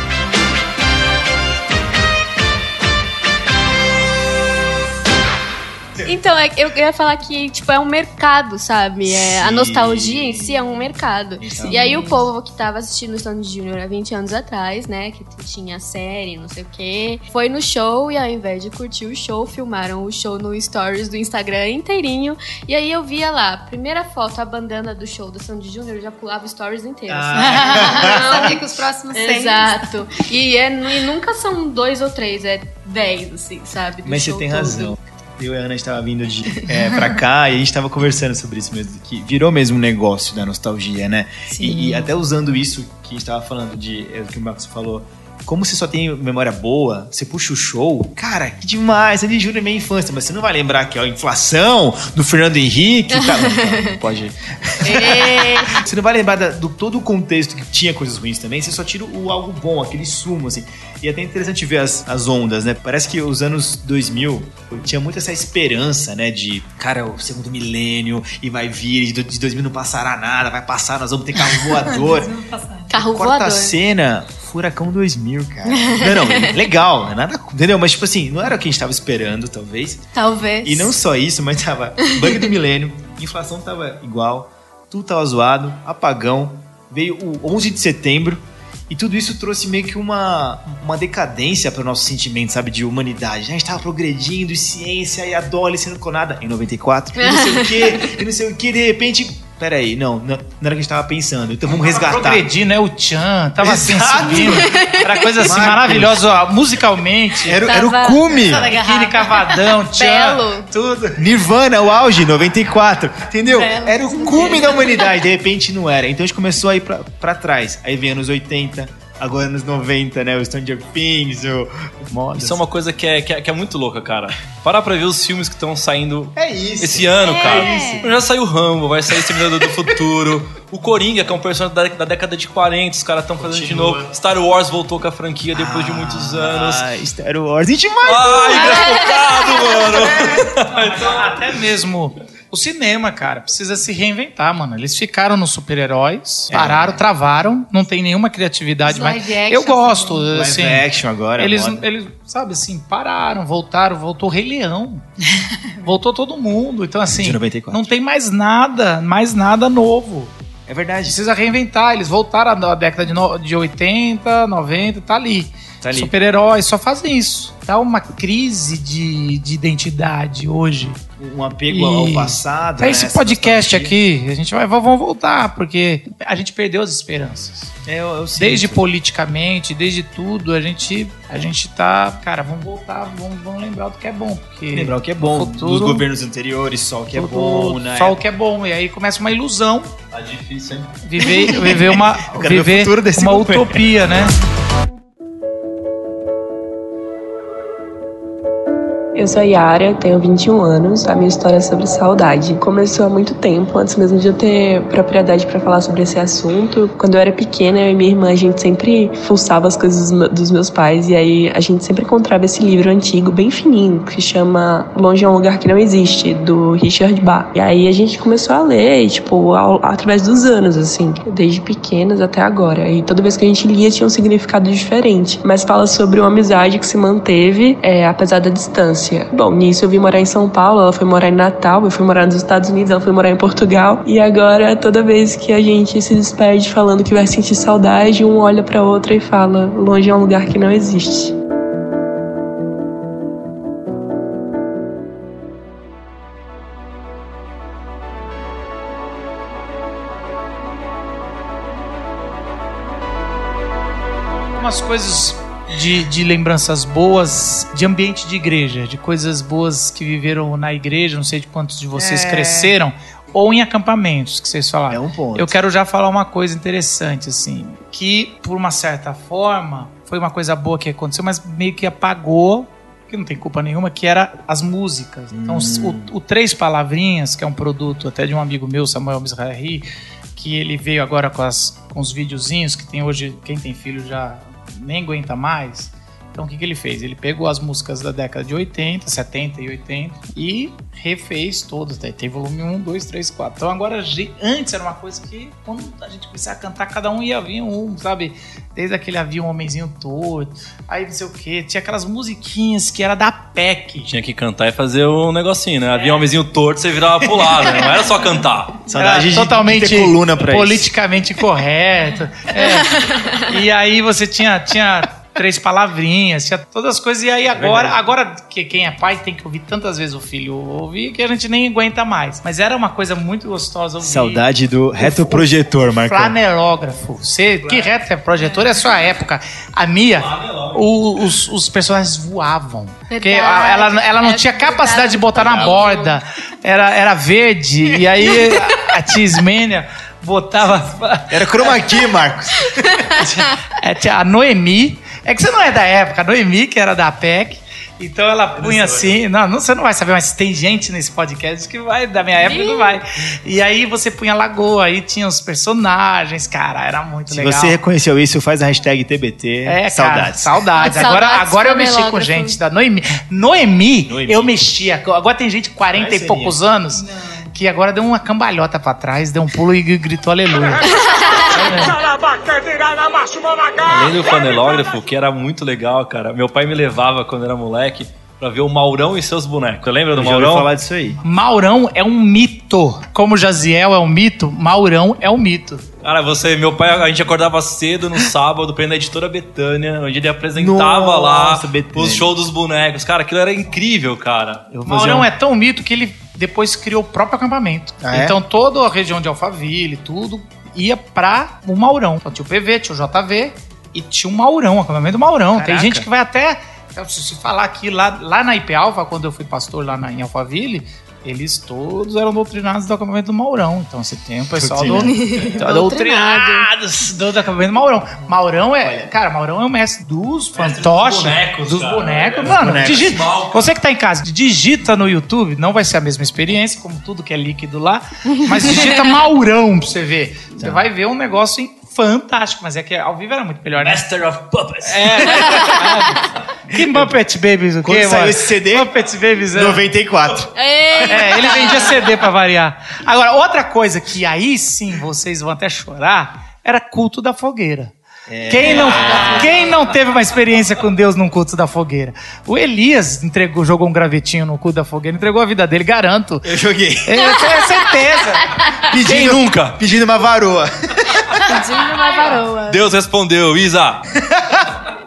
Então, é, eu ia falar que, tipo, é um mercado, sabe? É, a nostalgia em si é um mercado. Sim. E aí o povo que tava assistindo o Stone Junior há 20 anos atrás, né? Que tinha série, não sei o quê, foi no show e ao invés de curtir o show, filmaram o show no stories do Instagram inteirinho. E aí eu via lá, primeira foto, a bandana do show do Sandy Júnior, eu já pulava stories inteiros. Sabia que os próximos 100. Exato. E, é, e nunca são dois ou três, é dez, assim, sabe? do Mas você tem todo. razão. Eu e a Ana estava vindo de, é, pra cá e a gente estava conversando sobre isso mesmo, que virou mesmo um negócio da nostalgia, né? E, e até usando isso que a gente estava falando de, é, que o Marcos falou, como você só tem memória boa, você puxa o show, cara, que demais, Júnior é minha infância, mas você não vai lembrar que ó, a inflação do Fernando Henrique, tá, não, não pode. Você não vai lembrar da- do todo o contexto que tinha coisas ruins também, você só tira o algo bom, aquele sumo, assim. E é até interessante ver as, as ondas, né? Parece que os anos 2000 tinha muito essa esperança, né? De, cara, o segundo milênio e vai vir, de de 2000 não passará nada, vai passar, nós vamos ter carro voador. Carro Quarta voador. cena, Furacão 2000, cara. Não, não, legal, não é nada, entendeu? Mas, tipo assim, não era o que a gente tava esperando, talvez. Talvez. E não só isso, mas tava bug do milênio, inflação tava igual, tudo tava zoado, apagão, veio o 11 de setembro e tudo isso trouxe meio que uma, uma decadência para o nosso sentimento, sabe, de humanidade. né? A gente tava progredindo e ciência e a Dolly sendo conada em 94, e não sei o que, e não sei o que, de repente. Peraí, não, não, não era o que a gente tava pensando, então vamos resgatar. Progredindo, né? O Tchan, tava assim subindo. Era coisa assim Marcos. maravilhosa, ó, musicalmente. Era, era o cume! Biquíni Cavadão, Tchan, Belo. tudo. Nirvana, o auge, 94. Entendeu? Belo. Era o cume da humanidade, de repente não era. Então a gente começou a ir pra, pra trás. Aí vem anos 80, agora anos 90, né? O Stranger Things, o Modas. Isso é uma coisa que é, que é, que é muito louca, cara. Parar pra ver os filmes que estão saindo É isso. esse ano, cara. isso. Já saiu o Rambo, vai sair Exterminador do Futuro. O Coringa, que é um personagem da, da década de 40, os caras estão fazendo de novo. Star Wars voltou com a franquia depois de muitos anos. Ah, Star Wars. A gente mais. Ai, mano! Até mesmo O cinema, cara, precisa se reinventar, mano. Eles ficaram nos super-heróis, pararam, travaram, não tem nenhuma criatividade mais. live action Eu gosto, Live assim. action agora. Eles, moda. eles, sabe assim, pararam, voltaram, voltou o Rei Leão. voltou todo mundo. Então, assim, De 94. não tem mais nada, mais nada novo. É verdade. Precisa reinventar. Eles voltaram na década de, no- de 80, 90, tá ali. Tá. Super-heróis só fazem isso. Dá uma crise de, de identidade hoje. Um apego E- ao passado. Pra né? esse podcast aqui, a gente vai vamos voltar, porque a gente perdeu as esperanças. É, eu, eu Desde politicamente, desde tudo, a gente, a gente tá. Cara, vamos voltar, vamos, vamos lembrar do que é bom. Porque Lembrar o que é bom Futuro- dos governos anteriores, só o que é bom, né? Só o que é bom. E aí começa uma ilusão. Tá difícil, hein? Viver, viver uma, viver uma governo. utopia, né? Eu sou a Yara, tenho 21 anos. A minha história é sobre saudade. Começou há muito tempo, antes mesmo de eu ter propriedade para falar sobre esse assunto. Quando eu era pequena, eu e minha irmã, a gente sempre fuçava as coisas dos me- dos meus pais. E aí a gente sempre encontrava esse livro antigo, bem fininho, que se chama Longe é um Lugar que Não Existe, do Richard Bach. E aí a gente começou a ler, tipo, ao- através dos anos, assim, desde pequenas até agora. E toda vez que a gente lia tinha um significado diferente. Mas fala sobre uma amizade que se manteve, é, apesar da distância. Bom, nisso eu vim morar em São Paulo, ela foi morar em Natal, eu fui morar nos Estados Unidos, ela foi morar em Portugal. E agora, toda vez que a gente se despede falando que vai sentir saudade, um olha pra outra e fala: longe é um lugar que não existe. Umas coisas de, de lembranças boas de ambiente de igreja, de coisas boas que viveram na igreja, não sei de quantos de vocês É. cresceram, ou em acampamentos, que vocês falaram. É um ponto. Eu quero já falar uma coisa interessante, assim, que por uma certa forma foi uma coisa boa que aconteceu, mas meio que apagou, que não tem culpa nenhuma, que era as músicas. Então, o, o Três Palavrinhas, que é um produto até de um amigo meu, Samuel Mizrahi, que ele veio agora com, as, com os videozinhos que tem hoje, quem tem filho já nem aguenta mais. Então o que, que ele fez? Ele pegou as músicas da década de 80, 70 e 80 e refez todas. Daí tem volume 1, 2, 3, 4. Então agora, antes era uma coisa que quando a gente começava a cantar, cada um ia vir um, sabe? Desde aquele havia um homenzinho torto, aí não sei o que. Tinha aquelas musiquinhas que era da PEC. Tinha que cantar e fazer um negocinho, né? Havia um homenzinho torto, você virava pro lado, né? Não era só cantar. Saudade Era totalmente de coluna pra isso. politicamente correto. É. E aí você tinha, tinha três palavrinhas, tinha todas as coisas. E aí agora, agora que quem é pai tem que ouvir tantas vezes o filho ouvir que a gente nem aguenta mais. Mas era uma coisa muito gostosa ouvir. Saudade do retroprojetor, Marcão. Flanelógrafo. Você, que reto é projetor? É a sua época. A minha, o- os, os personagens voavam. Porque ela, ela não É tinha verdade. capacidade de botar na borda. Era, era verde. E aí a, a Tismênia botava. Era chroma key, Marcos. É, a Noemi. É que você não é da época. A Noemi, que era da PEC. Então ela punha assim. Não, não, você não vai saber, mas tem gente nesse podcast que vai, da minha época, não vai. E aí você punha Lagoa, aí tinha os personagens, cara, era muito Se legal. você reconheceu isso, faz a hashtag TBT. É, cara, Saudades. saudades. Saudades Agora, agora eu mexi com gente da Noemi. Noemi, Noemi. eu mexia. Agora tem gente de 40 Vai, e poucos anos que agora deu uma cambalhota pra trás, deu um pulo e gritou aleluia. Além do flanelógrafo, que era muito legal, cara. Meu pai me levava quando era moleque pra ver o Maurão e seus bonecos. Você lembra do Eu já ouvi Maurão? falar disso aí. Maurão é um mito. Como Jaziel é um mito, Maurão é um mito. Cara, você, meu pai, a gente acordava cedo no sábado pra ir na editora Betânia, onde ele apresentava Nossa, lá Betânia. os shows dos bonecos. Cara, aquilo era incrível, cara. Maurão um- é tão mito que ele depois criou o próprio acampamento. Ah, é? então toda a região de Alphaville, tudo, ia pra o Maurão. Então tinha o PV, tinha o JV e tinha o Maurão, o acampamento do Maurão. Tem Caraca. gente que vai até. Se se falar aqui, lá, lá na IP Alva, quando eu fui pastor lá na, em Alphaville, eles todos eram doutrinados do acampamento do Maurão. Então você tem o pessoal do, do, doutrinados do, do acampamento do Maurão. Maurão é. Cara, Maurão é o mestre dos fantoches, bonecos, dos cara. bonecos. É, Mano, bonecos. digita. Você que tá em casa, digita no YouTube, não vai ser a mesma experiência, como tudo que é líquido lá, mas digita Maurão pra você ver. Você vai ver um negócio fantástico, mas é que ao vivo era muito melhor, né? Master of Puppets. É, Que Muppet Babies o quê, Quando saiu mano? esse CD? Muppet Babies é... 94. Ei! É, ele vendia CD pra variar. Agora, outra coisa que aí sim vocês vão até chorar era culto da fogueira. Quem, não, quem não teve uma experiência com Deus num culto da fogueira? O Elias entregou, jogou um gravetinho no culto da fogueira, entregou a vida dele, garanto. Eu joguei. É, é certeza. Quem nunca? Pedindo uma varoa. Pedindo uma varoa. Deus respondeu, Isa.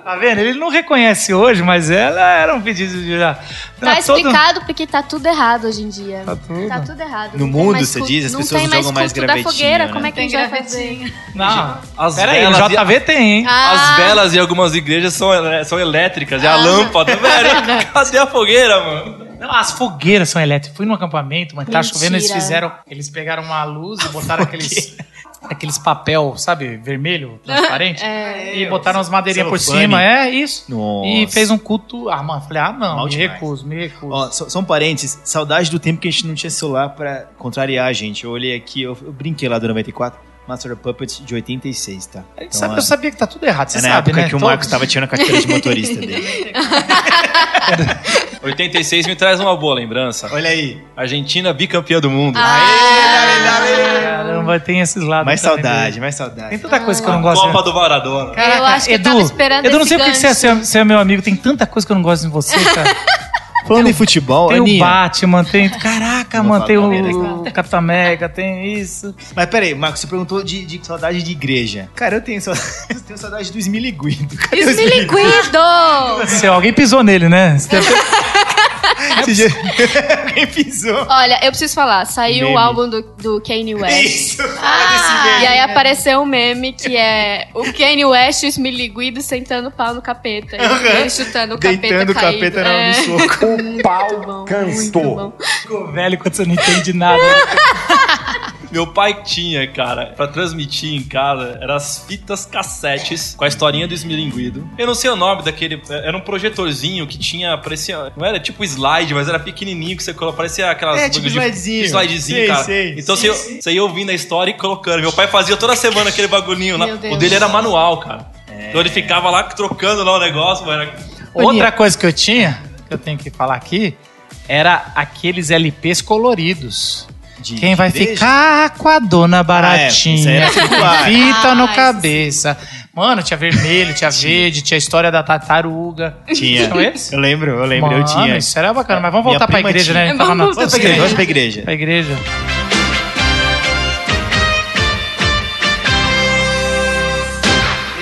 Tá vendo? Ele não reconhece hoje, mas ela era um pedido de já. Tá Era todo- explicado porque tá tudo errado hoje em dia. Tá tudo. Tá tudo errado. No Não mundo, você diz, as não pessoas não jogam mais culto da gravetinho, fogueira. né? Como é que a Tem gente vai gravetinho. fazer? Não, As peraí, no velas JV tem, hein? Ah. As velas em algumas igrejas são, são elétricas, é a lâmpada, velho. Cadê a fogueira, mano? Não, as fogueiras são elétricas. Fui num acampamento, mas tá chovendo, eles fizeram. Eles pegaram uma luz e botaram aqueles. Aqueles papel, sabe, vermelho, transparente, É. e botaram as madeirinhas por celofane. cima, é isso. Nossa. E fez um culto. Ah, mano, falei, ah, não, Mal me demais. recuso, me recuso. Ó, só, só um parênteses, saudade do tempo que a gente não tinha celular pra contrariar a gente. Eu olhei aqui, eu, eu brinquei lá do 94, Master of Puppets de 86, tá? A gente Então, sabe- é- eu sabia que tá tudo errado, você é na sabe, época né? que o. Marcos tava tirando a carteira de motorista dele. 86 me traz uma boa lembrança. Olha aí. Argentina bicampeã do mundo. Caramba, tem esses lados. Mais também saudade, dele. mais saudade. Tem tanta coisa que eu não gosto. Copa do Maradona. Eu acho que eu tava esperando Edu, não sei porque que você é, você é meu amigo, tem tanta coisa que eu não gosto em você, cara. Falando em futebol, Tem o Aninha. Batman, tem. Caraca, mano, tem o Capitão América, tem isso. Mas peraí, Marcos, você perguntou de, de saudade de igreja. Cara, eu tenho saudade, eu tenho saudade do Esmiliguido. Cadê o Esmiliguido! Se alguém pisou nele, né? Você deve ter- Alguém pisou. Olha, eu preciso falar, saiu Meme. o álbum do, do Kanye West. Isso, fala Ah, e aí apareceu um meme que é o Kanye West e o Smiliguido sentando o pau no capeta. E ele chutando o capeta Deitando o capeta no- É. no soco. O pau cansou. Ficou velho quando você não entende nada. Meu pai tinha, cara, pra transmitir em casa, eram as fitas cassetes com a historinha do Esmilinguido. Eu não sei o nome daquele. Era um projetorzinho que tinha. Parecia. Não era tipo slide, mas era pequenininho que você colocava. Parecia aquelas. É, tipo slidezinho. Slidezinho, Sei, cara. sei. Então Sim, você, você ia ouvindo a história e colocando. Meu pai fazia toda semana aquele bagulhinho lá. O dele era manual, cara. Então ele ficava lá trocando lá o negócio, mano. Outra coisa que eu tinha, que eu tenho que falar aqui, era aqueles LPs coloridos. De- Quem de vai igreja? ficar com a dona baratinha? era popular. Fita no Ah, isso cabeça. Mano, tinha vermelho, tinha verde, tinha a história da tartaruga. Tinha. Tinham eles? Eu lembro, eu lembro, eu Mano, tinha. Isso era bacana, mas vamos voltar pra igreja, tinha. né? A gente tava na- Vamos Vamos pra igreja, vamos pra igreja. Pra igreja.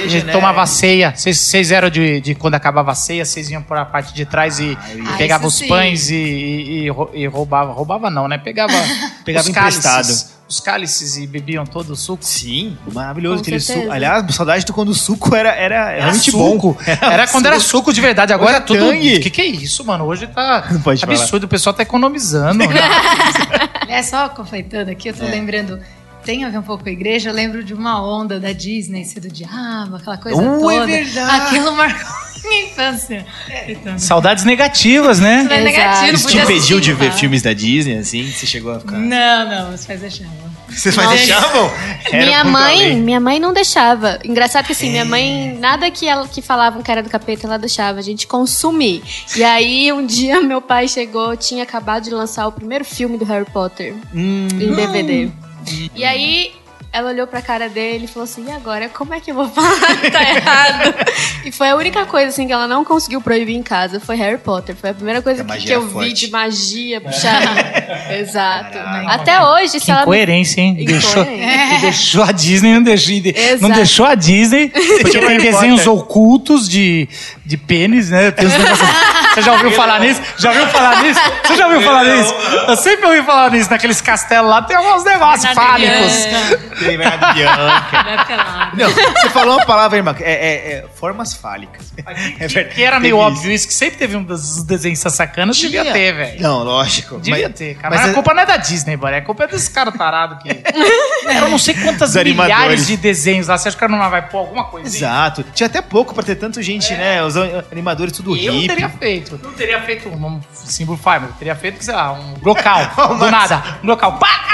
A gente né? tomava ceia. Vocês- eram de, de quando acabava a ceia, vocês iam pra parte de trás e, Ah, e pegavam os sim. pães e, e, e rou- roubava. Roubava não, né? Pegava, Pegava os emprestado. cálices, os cálices e bebiam todo o suco. Sim, maravilhoso Com aquele certeza. suco. Aliás, saudade do quando o suco era, era, Era realmente suco. bom. Era, quando era suco de verdade. Agora é tudo. é tangue. O que, que é isso, mano? Hoje tá pode falar. absurdo. O pessoal tá economizando. né? É só completando aqui, eu tô lembrando. Tem a ver um pouco com a igreja, eu lembro de uma onda da Disney, ser do diabo, aquela coisa Uh, é toda. verdade. Aquilo marcou minha infância. Então, Saudades negativas, né? não é negativo, Isso te impediu de ver filmes da Disney, assim? Você chegou a ficar... Não, não, os pais deixavam. Vocês mais deixavam? Era minha mãe, além. minha mãe não deixava. Engraçado que assim, minha É. mãe, nada que ela que falavam que era do capeta, ela deixava a gente consumir. E aí um dia meu pai chegou, tinha acabado de lançar o primeiro filme do Harry Potter Hum, em DVD. E aí ela olhou pra cara dele e falou assim: "E agora, como é que eu vou falar que tá errado?" E foi a única coisa assim que ela não conseguiu proibir em casa, foi Harry Potter. Foi a primeira coisa A que, que eu vi forte. de magia puxar. Exato. Caraca. Até hoje, se Que ela incoerência, hein? Deixou, que deixou a Disney, não deixou, Exato. não deixou a Disney, porque tem desenhos ocultos de, de pênis, né? Tem uns negócios- Você já ouviu falar nisso? Já ouviu falar nisso? Você já ouviu falar nisso? Eu sempre ouvi falar nisso. Naqueles castelos lá tem alguns negócios fálicos. Tem Bernardo Bianca. Não, você falou uma palavra, irmã. É, é- é formas fálicas. É verdade. Que era meio óbvio isso, que sempre teve um dos desenhos sacanas, devia ter, velho. Não, lógico. Devia mas- ter, cara. mas Mas a é- culpa não é da Disney, mano. A culpa é desse cara tarado que. Eram não sei quantas milhares de desenhos lá. Você acha que o cara não vai pôr alguma coisa? Exato. Tinha até pouco pra ter tanto gente, né? Os animadores tudo Eu não hippie. teria feito. Não teria feito um símbolo Fireman. Eu teria feito, sei lá, um local. do Mas- nada. Um local. Pá!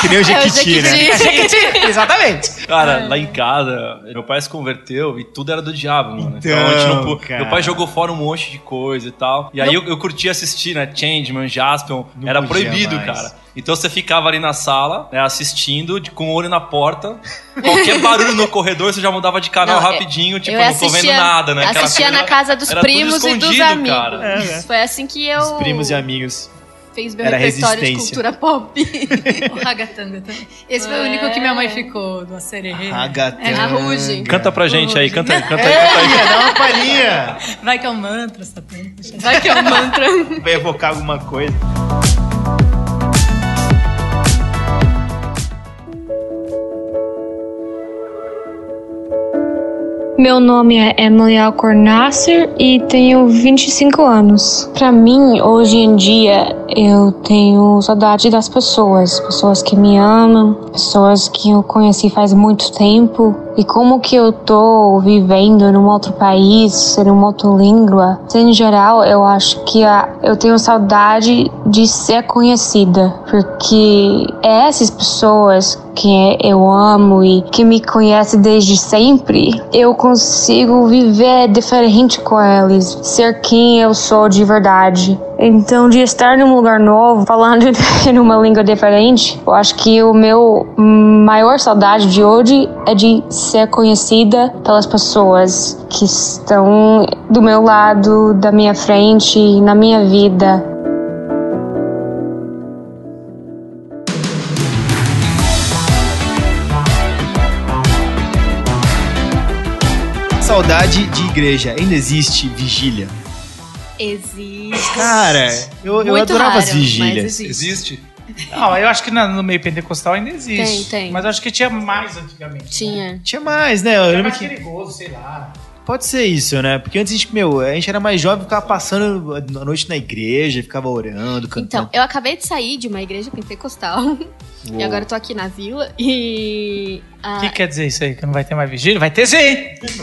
Que nem o É o Jequiti, né? Jequiti. Jequiti. Exatamente. Cara, lá em casa, meu pai se converteu e tudo era do diabo, mano. Então, Então, a gente não cara. Meu pai jogou fora um monte de coisa e tal. E aí eu, eu curti assistir, né? Changeman, Jaspion. Não era proibido, mais. cara. Então você ficava ali na sala, né, assistindo, de- com o olho na porta. Qualquer barulho no corredor, você já mudava de canal Não, é- rapidinho, tipo, eu não tô vendo nada, né? Assistia coisa- na casa dos primos e dos escondido, amigos. cara. É, né? Foi assim que eu Os primos e amigos. fiz meu Era repertório de resistência. cultura pop. O ragatanga também. Esse foi o único que minha mãe ficou do acererê. Ragatanga. É, a Ruge. Canta pra gente aí, canta aí, canta aí, É, canta aí. Ia, dá uma palhinha. Vai que é um mantra, Satã. Eu- Vai que é um mantra. Vai evocar alguma coisa. Meu nome é Emily Alcornasser e tenho 25 anos. Pra mim, hoje em dia, eu tenho saudade das pessoas, pessoas que me amam, pessoas que eu conheci faz muito tempo. E como que eu tô vivendo num outro país, numa outra língua, em geral, eu acho que a, eu tenho saudade de ser conhecida, porque é essas pessoas que eu amo e que me conhecem desde sempre, eu consigo viver diferente com eles, ser quem eu sou de verdade. Então, de estar num lugar novo, falando em uma língua diferente, eu acho que o meu maior saudade de hoje é de ser conhecida pelas pessoas que estão do meu lado, da minha frente, na minha vida. Saudade de igreja. Ainda existe vigília? Existe. Cara, eu, eu Muito adorava raro, as vigílias. mas existe. Existe? Não, eu acho que na- no meio pentecostal ainda existe. Tem, tem. Mas eu acho que tinha mais antigamente. Tinha. Tinha mais, né? Eu Era lembro mais que perigoso, sei lá. pode ser isso, né? Porque antes a gente, meu, a gente era mais jovem, ficava passando a noite na igreja, ficava orando, cantando. Então, eu acabei de sair de uma igreja pentecostal. E Uou. agora eu tô aqui na vila e. O ah, que quer dizer isso aí? Que não vai ter mais vigília? Vai ter sim!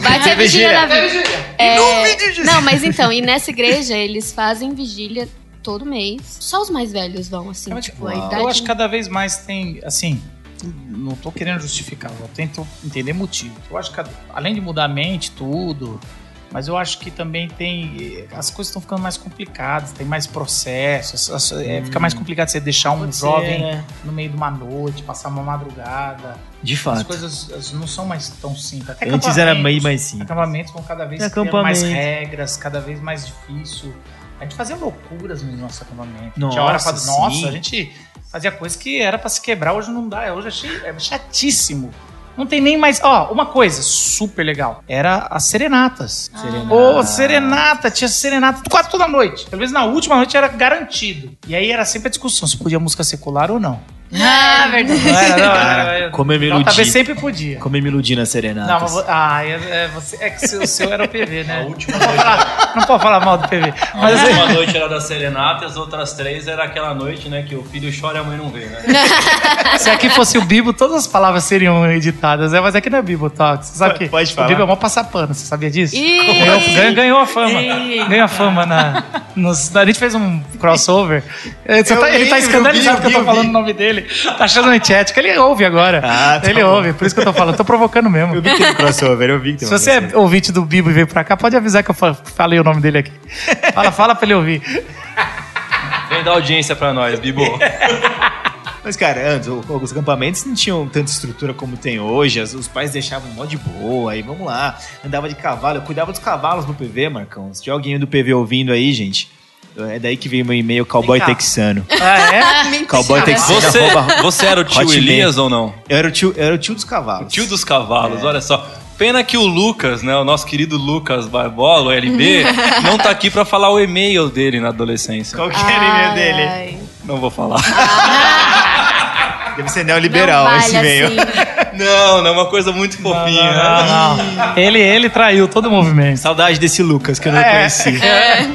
vai ter vigília na vila. É, Não, não, mas então, e nessa igreja eles fazem vigília todo mês. Só os mais velhos vão, assim, Mas, tipo, a uau. idade. Eu acho que cada vez mais tem, assim, não tô querendo justificar, eu tento entender motivo. Eu acho que além de mudar a mente, tudo, mas eu acho que também tem. As coisas estão ficando mais complicadas, tem mais processos. as- é, fica mais complicado você deixar um Pode ser, jovem né? no meio de uma noite, passar uma madrugada. De As fato. coisas as- não são mais tão simples. Até Antes era meio mais simples. Acampamentos vão cada vez É, tendo mais regras, cada vez mais difícil. A gente fazia loucuras no nosso acampamento. Nossa, Tinha hora pra... sim. Nossa, a gente fazia coisa que era pra se quebrar, hoje não dá. Hoje achei é chatíssimo. Não tem nem mais. Ó, uma coisa super legal. Era as serenatas. Serenata. Ô, serenata, tinha serenata quase toda noite. Pelo menos na última noite era garantido. E aí era sempre a discussão se podia música secular ou não. Ah, verdade. Não era, não, Cara, era- como eu me iludi. talvez sempre podia. Como eu me iludi na serenata. Não, mas vo- ah, é, é, você, é que o seu era o PV, né? A última não, pode falar, não pode falar mal do PV. A Mas assim, última noite era da Serenata e as outras três era aquela noite, né, que o filho chora e a mãe não vê, né? se aqui fosse o Bibo, todas as palavras seriam editadas, né? Mas aqui não é Bibo Talk. Você sabe que Pode falar. o Bibo é mó passar pano, você sabia disso? Ih! Ganhou, ganhou, ganhou a fama. Ganhou a fama na. nos- a gente fez um crossover. Ele, você Eu tá, ele tá eu escandalizado vi, que eu tô eu vi. falando o nome dele. Tá achando antiético. Ele ouve agora. Ah, tá ele bom. ouve, por isso que eu tô falando. Tô provocando mesmo. Eu vi que tem crossover, eu vi que tem Se você é ouvinte do Bibo e veio pra cá, pode avisar que eu fa- falei o nome dele aqui. Fala, fala pra ele ouvir. Vem dar audiência pra nós, Bibo. Mas, cara, antes, os acampamentos não tinham tanta estrutura como tem hoje. os pais deixavam mó de boa, aí vamos lá. Andava de cavalo, eu cuidava dos cavalos no PV, Marcão. Se tiver alguém do PV ouvindo aí, gente, é daí que veio meu e-mail cowboy texano. Ah, é? Mentira. Cowboy texano. Você, você era o tio Hotmail. Elias ou não? Eu era o tio, era o tio dos cavalos. Tio dos cavalos, olha só. Pena que o Lucas, né, o nosso querido Lucas Barbola, o LB, não tá aqui pra falar o e-mail dele na adolescência. Qual que era o e-mail dele? Ai. Não vou falar. Deve ser neoliberal Não esse vale e-mail. assim. Não, não, é uma coisa muito fofinha. Não, não. Ele, ele traiu todo o movimento. Saudade desse Lucas que eu não É. conheci. Aliás,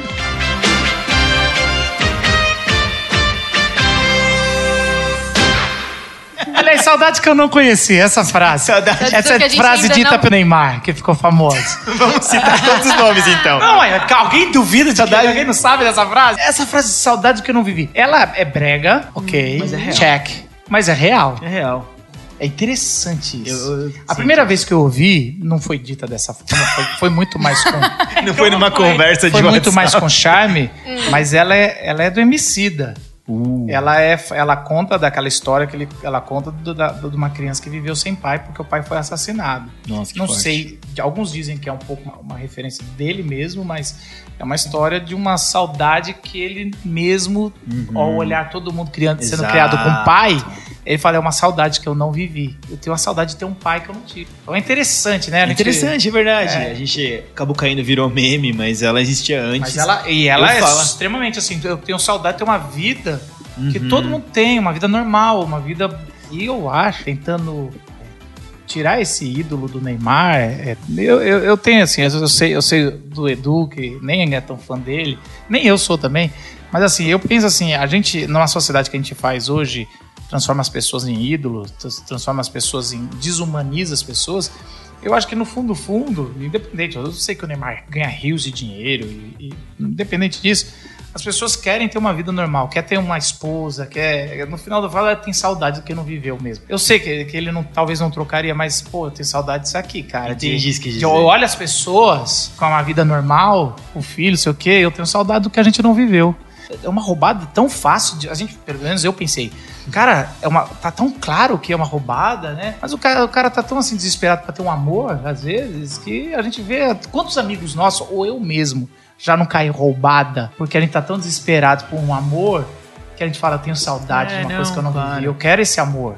saudade que eu não conheci, essa frase. Saudade. Essa que a gente frase ainda dita não- pelo Neymar, que ficou famosa. Vamos citar todos os nomes então. Não, é, alguém duvida de saudade? Alguém não sabe dessa frase? Essa frase de saudade que eu não vivi. Ela é brega, ok. Mas é real. Check. Mas é real. É real. É interessante isso. a primeira vez que eu ouvi, não foi dita dessa forma, foi, foi muito mais com. Não foi numa conversa de Foi muito WhatsApp. mais com charme, Hum. mas ela é, ela é do Emicida. Uh. Ela, é, ela conta daquela história que ele, ela conta do- da- de uma criança que viveu sem pai porque o pai foi assassinado. Nossa, que Não forte. sei, alguns dizem que é um pouco uma, uma referência dele mesmo, mas é uma história de uma saudade que ele mesmo, ao olhar todo mundo criando, sendo criado com pai, ele fala: é uma saudade que eu não vivi. Eu tenho uma saudade de ter um pai que eu não tive. Então é interessante, né? É gente- interessante, é verdade. É. A gente acabou caindo, virou meme, mas ela existia antes. Mas ela, e ela Eu é falo. extremamente assim, eu tenho saudade de ter uma vida que Uhum. todo mundo tem, uma vida normal, uma vida. E eu acho, tentando tirar esse ídolo do Neymar, é- eu, eu, eu tenho assim, eu sei, eu sei do Edu, que nem é tão fã dele, nem eu sou também, mas assim, eu penso assim, a gente, numa sociedade que a gente faz hoje, transforma as pessoas em ídolos, trans- transforma as pessoas em. desumaniza as pessoas. Eu acho que no fundo, fundo, independente, eu sei que o Neymar ganha rios de dinheiro, e, e independente disso, as pessoas querem ter uma vida normal, quer ter uma esposa, quer. No final do fala, ela tem saudade do que não viveu mesmo. Eu sei que, que ele não, talvez não trocaria, mas, pô, eu tenho saudade disso aqui, cara. De, que quis de eu olho as pessoas com uma vida normal, o filho, sei o quê, eu tenho saudade do que a gente não viveu. É uma roubada tão fácil, de, a gente, pelo menos eu pensei, cara, é uma, tá tão claro que é uma roubada, né? Mas o cara, o cara tá tão assim desesperado pra ter um amor, às vezes, que a gente vê quantos amigos nossos, ou eu mesmo, já não caí roubada, porque a gente tá tão desesperado por um amor que a gente fala, eu tenho saudade É, de uma não, coisa que eu não claro. vivi, eu quero esse amor.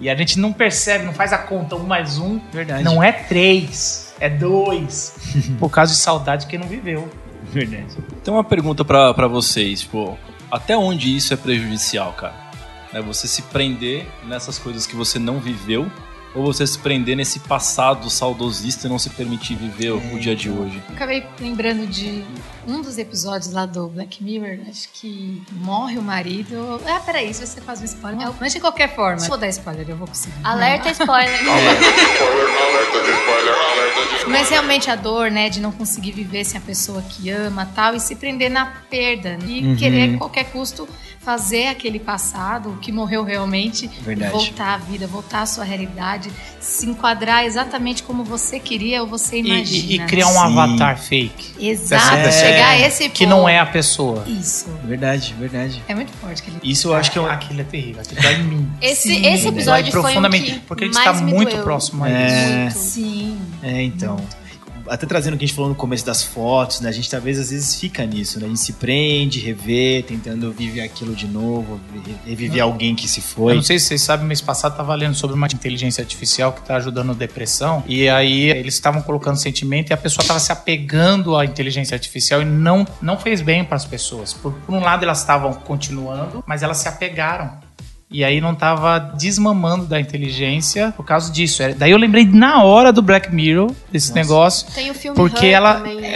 E a gente não percebe, não faz a conta, um mais um, Verdade. não é três, é dois, por causa de saudade que não viveu. Verdade. Tem uma pergunta pra vocês, tipo, até onde isso é prejudicial, cara? É você se prender nessas coisas que você não viveu ou você se prender nesse passado saudosista e não se permitir viver o dia de hoje? Acabei lembrando de um dos episódios lá do Black Mirror, acho que morre o marido. Ah, peraí, se você faz um spoiler. Mas de qualquer forma, se vou dar spoiler, eu vou conseguir. Alerta spoiler. Mas realmente a dor, né, de não conseguir viver sem a pessoa que ama tal, e se prender na perda. E Uhum. querer, a qualquer custo, fazer aquele passado, o que morreu realmente, Verdade. voltar à vida, voltar à sua realidade, se enquadrar exatamente como você queria ou você E, imagina. e- e criar um Sim. avatar fake. Exato, É, chegar a esse Que ponto. não é a pessoa. Isso. Verdade, verdade. É muito forte aquele Isso eu acho que é um. Aquilo é terrível, aquilo dói em mim. Esse, Sim, esse né? episódio foi um profundamente, que porque a gente mais tá me muito doeu. próximo a É. isso. Sim. É, então. Até trazendo o que a gente falou no começo das fotos, né? A gente talvez às vezes fica nisso, né? A gente se prende, revê, tentando viver aquilo de novo, re- reviver alguém que se Eu foi. não sei se vocês sabem, mês passado tava lendo sobre uma inteligência artificial que tá ajudando depressão. E aí eles estavam colocando sentimento e a pessoa tava se apegando à inteligência artificial e não, não fez bem para as pessoas. Por, por um lado, elas estavam continuando, mas elas se apegaram. E aí não tava desmamando da inteligência por causa disso. É, Daí eu lembrei na hora do Black Mirror, desse negócio. Tem o filme Porque Her ela. também, né?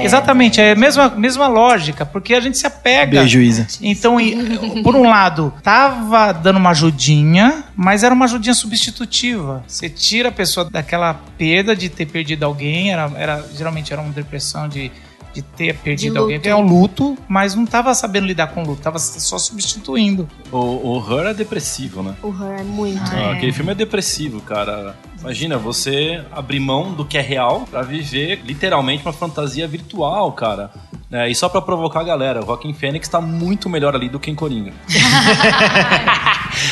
É, exatamente, é a mesma, mesma lógica, porque a gente se apega. Beijo, Isa. Então, e- por um lado, tava dando uma ajudinha, mas era uma ajudinha substitutiva. Você tira a pessoa daquela perda de ter perdido alguém, era, era geralmente era uma depressão de, de ter perdido De alguém, é um luto, mas não tava sabendo lidar com o luto, tava só substituindo. O, o Her é depressivo, né? O Her é muito. Ah, Aquele filme é depressivo, cara. Imagina você abrir mão do que é real pra viver literalmente uma fantasia virtual, cara. É, e só pra provocar a galera, o Joaquin Phoenix tá muito melhor ali do que em Coringa.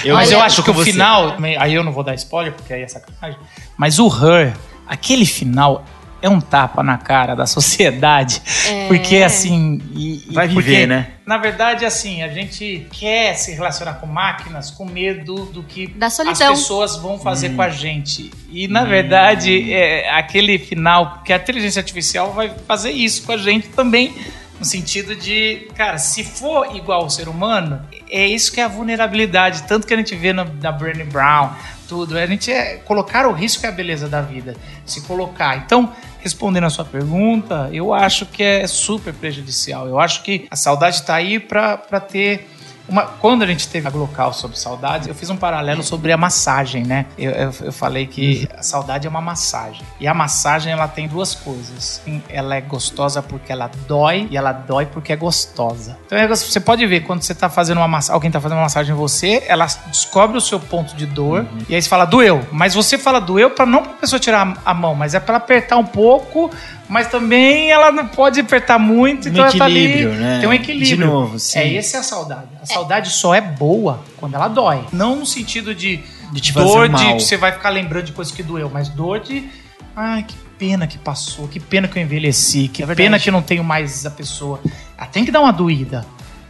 Eu, mas eu acho que o você. final. Aí eu não vou dar spoiler, porque aí é sacanagem. Mas o Her, aquele final é um tapa na cara da sociedade. É. Porque assim. e- e Vai porque, viver, né? Na verdade, assim, a gente quer se relacionar com máquinas com medo do que Da as pessoas vão Hum. fazer com a gente. E na verdade, é aquele final, porque a inteligência artificial vai fazer isso com a gente também. No sentido de, cara, se for igual ao ser humano, é isso que é a vulnerabilidade. Tanto que a gente vê no, na Brené Brown, tudo. A gente é colocar o risco é a beleza da vida. Se colocar. Então, respondendo a sua pergunta, eu acho que é super prejudicial. Eu acho que a saudade está aí para ter Uma, quando a gente teve a Glocal sobre saudades, eu fiz um paralelo sobre a massagem, né? Eu, eu, eu falei que a saudade é uma massagem. E a massagem, ela tem duas coisas. Ela é gostosa porque ela dói e ela dói porque é gostosa. Então é você pode ver, quando você tá fazendo uma massagem, alguém tá fazendo uma massagem em você, ela descobre o seu ponto de dor e aí você fala, doeu. Mas você fala doeu para não pra pessoa tirar a mão, mas é pra ela apertar um pouco, mas também ela não pode apertar muito, Um então ela tá ali. equilíbrio, né? Tem um equilíbrio. De novo, sim. É, essa é a saudade. A saudade só é boa quando ela dói. Não no sentido de, De dor de que você vai ficar lembrando de coisas que doeu, mas dor de. Ai, que pena que passou, que pena que eu envelheci, que É pena que eu não tenho mais a pessoa. Ela tem que dar uma doída,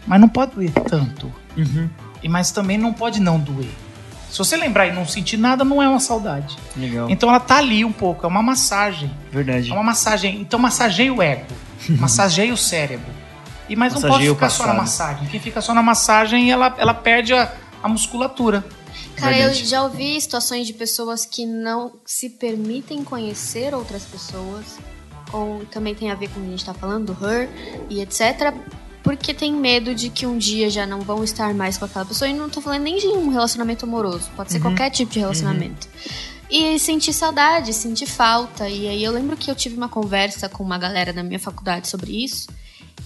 mas não pode doer tanto. Uhum. E mas também não pode não doer. Se você lembrar e não sentir nada, não é uma saudade. Legal. Então ela tá ali um pouco, é uma massagem. Verdade. É uma massagem. Então massageia o ego, massageia o cérebro. E mas não pode ficar só na massagem. Quem fica só na massagem, ela, ela perde a, a musculatura. Cara, Verdade. eu já ouvi situações de pessoas que não se permitem conhecer outras pessoas, ou também tem a ver com o que a gente tá falando, do her e etc. Porque tem medo de que um dia já não vão estar mais com aquela pessoa. E não tô falando nem de um relacionamento amoroso, pode ser qualquer tipo de relacionamento. E sentir saudade, sentir falta. E aí eu lembro que eu tive uma conversa com uma galera da minha faculdade sobre isso.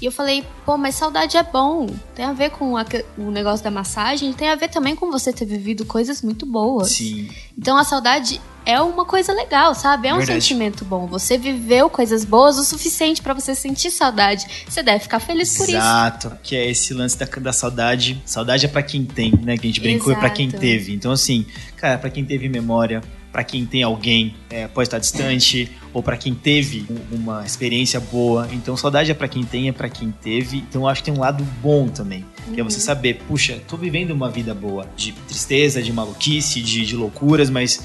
E eu falei, pô, mas saudade é bom. Tem a ver com a- o negócio da massagem, tem a ver também com você ter vivido coisas muito boas. Sim. Então a saudade é uma coisa legal, sabe? É um Verdade. sentimento bom. Você viveu coisas boas o suficiente pra você sentir saudade. Você deve ficar feliz por isso. Exato. Que é esse lance da, da saudade. Saudade é pra quem tem, né? Que a gente brincou, é pra quem Exato. teve. Então, assim, cara, pra quem teve memória, pra quem tem alguém, é, pode estar distante, ou pra quem teve um- uma experiência boa. Então, saudade é pra quem tem, é pra quem teve. Então, eu acho que tem um lado bom também. Que é você Uhum. saber, puxa, tô vivendo uma vida boa. De tristeza, de maluquice, de, de loucuras, mas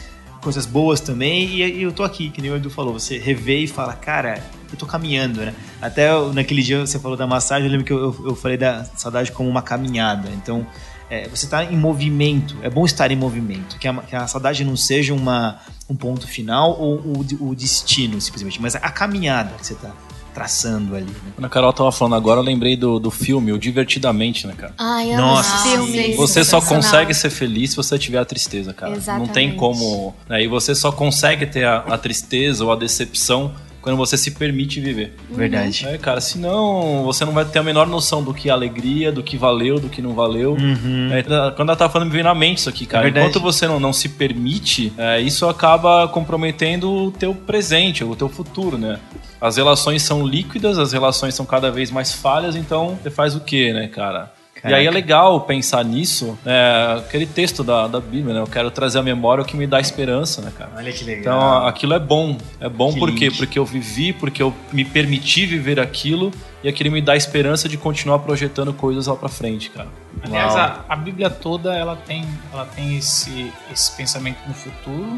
coisas boas também. E, eu tô aqui, que nem o Edu falou. Você revê e fala, cara, eu tô caminhando, né? Até naquele dia você falou da massagem, eu lembro que eu, eu, falei da saudade como uma caminhada. Então, é, você tá em movimento. É bom estar em movimento. Que a, que a saudade não seja uma, um ponto final ou o, o destino, simplesmente. Mas a caminhada que você tá traçando ali, né? Quando a Carol tava falando agora, eu lembrei do, do filme, o Divertidamente, né, cara? Ai, amo Nossa, filme. Você só consegue ser feliz se você tiver a tristeza, cara. Não Exatamente. tem como. Né? E você só consegue ter a, a tristeza ou a decepção quando você se permite viver. Verdade. É, cara, senão você não vai ter a menor noção do que é alegria, do que valeu, do que não valeu. Uhum. É, quando ela tava falando, me veio na mente isso aqui, cara. É verdade. Enquanto você não, não se permite, é, isso acaba comprometendo o teu presente, o teu futuro, né? As relações são líquidas, as relações são cada vez mais falhas, então você faz o quê, né, cara? E aí é Caraca. legal pensar nisso, é, aquele texto da, da Bíblia, né? Eu quero trazer a memória o que me dá esperança, né, cara? Olha que legal. Então aquilo é bom. É bom Que por quê? link. Porque eu vivi, porque eu me permiti viver aquilo e aquilo me dá esperança de continuar projetando coisas lá pra frente, cara. Aliás, a, a Bíblia toda ela tem, ela tem esse, esse pensamento no futuro,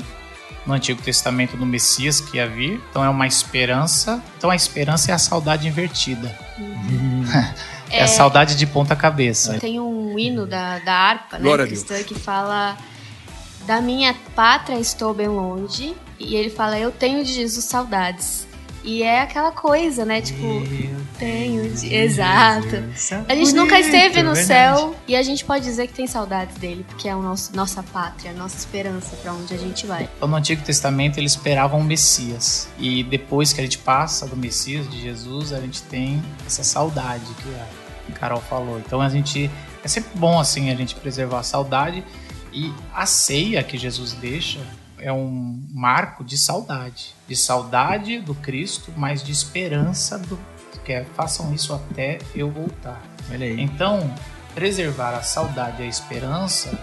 no Antigo Testamento do Messias que ia vir. Então é uma esperança. Então a esperança é a saudade invertida. É, a saudade de ponta cabeça. Tem um hino da, da harpa, né, Glória a Deus. cristã, que fala da minha pátria estou bem longe. E ele fala, eu tenho de Jesus saudades. E é aquela coisa, né? Tipo, tenho de... Exato. A gente nunca esteve no céu e a gente pode dizer que tem saudades dele, porque é a nosso, nossa pátria, a nossa esperança pra onde a gente vai. Então, no Antigo Testamento eles esperavam o Messias. E depois que a gente passa do Messias, de Jesus, a gente tem essa saudade que a Carol falou. Então a gente. É sempre bom assim a gente preservar a saudade. E a ceia que Jesus deixa é um marco de saudade. De saudade do Cristo, mas de esperança do. Que é, façam isso até eu voltar. Então, preservar a saudade e a esperança,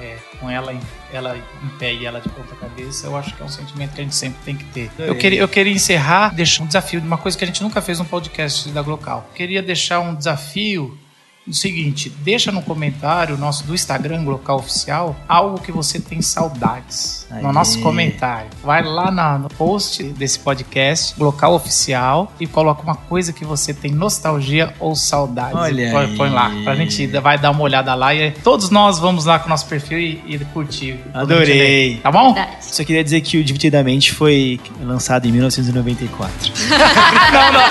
é, com ela em, ela em pé e ela de ponta cabeça, eu acho que é um sentimento que a gente sempre tem que ter. Eu queria, eu queria encerrar, deixar um desafio de uma coisa que a gente nunca fez no podcast da Glocal. Eu queria deixar um desafio do seguinte, deixa no comentário nosso do Instagram Glocal Oficial algo que você tem saudades. No nosso comentário. Vai lá na- no post desse podcast, Glocal Oficial, e coloca uma coisa que você tem nostalgia ou saudades. Olha põe, põe lá. Pra gente vai dar uma olhada lá e todos nós vamos lá com o nosso perfil e, e curtir. Adorei. Tá bom? Verdade. Só queria dizer que o Divididamente foi lançado em 1994. não, não.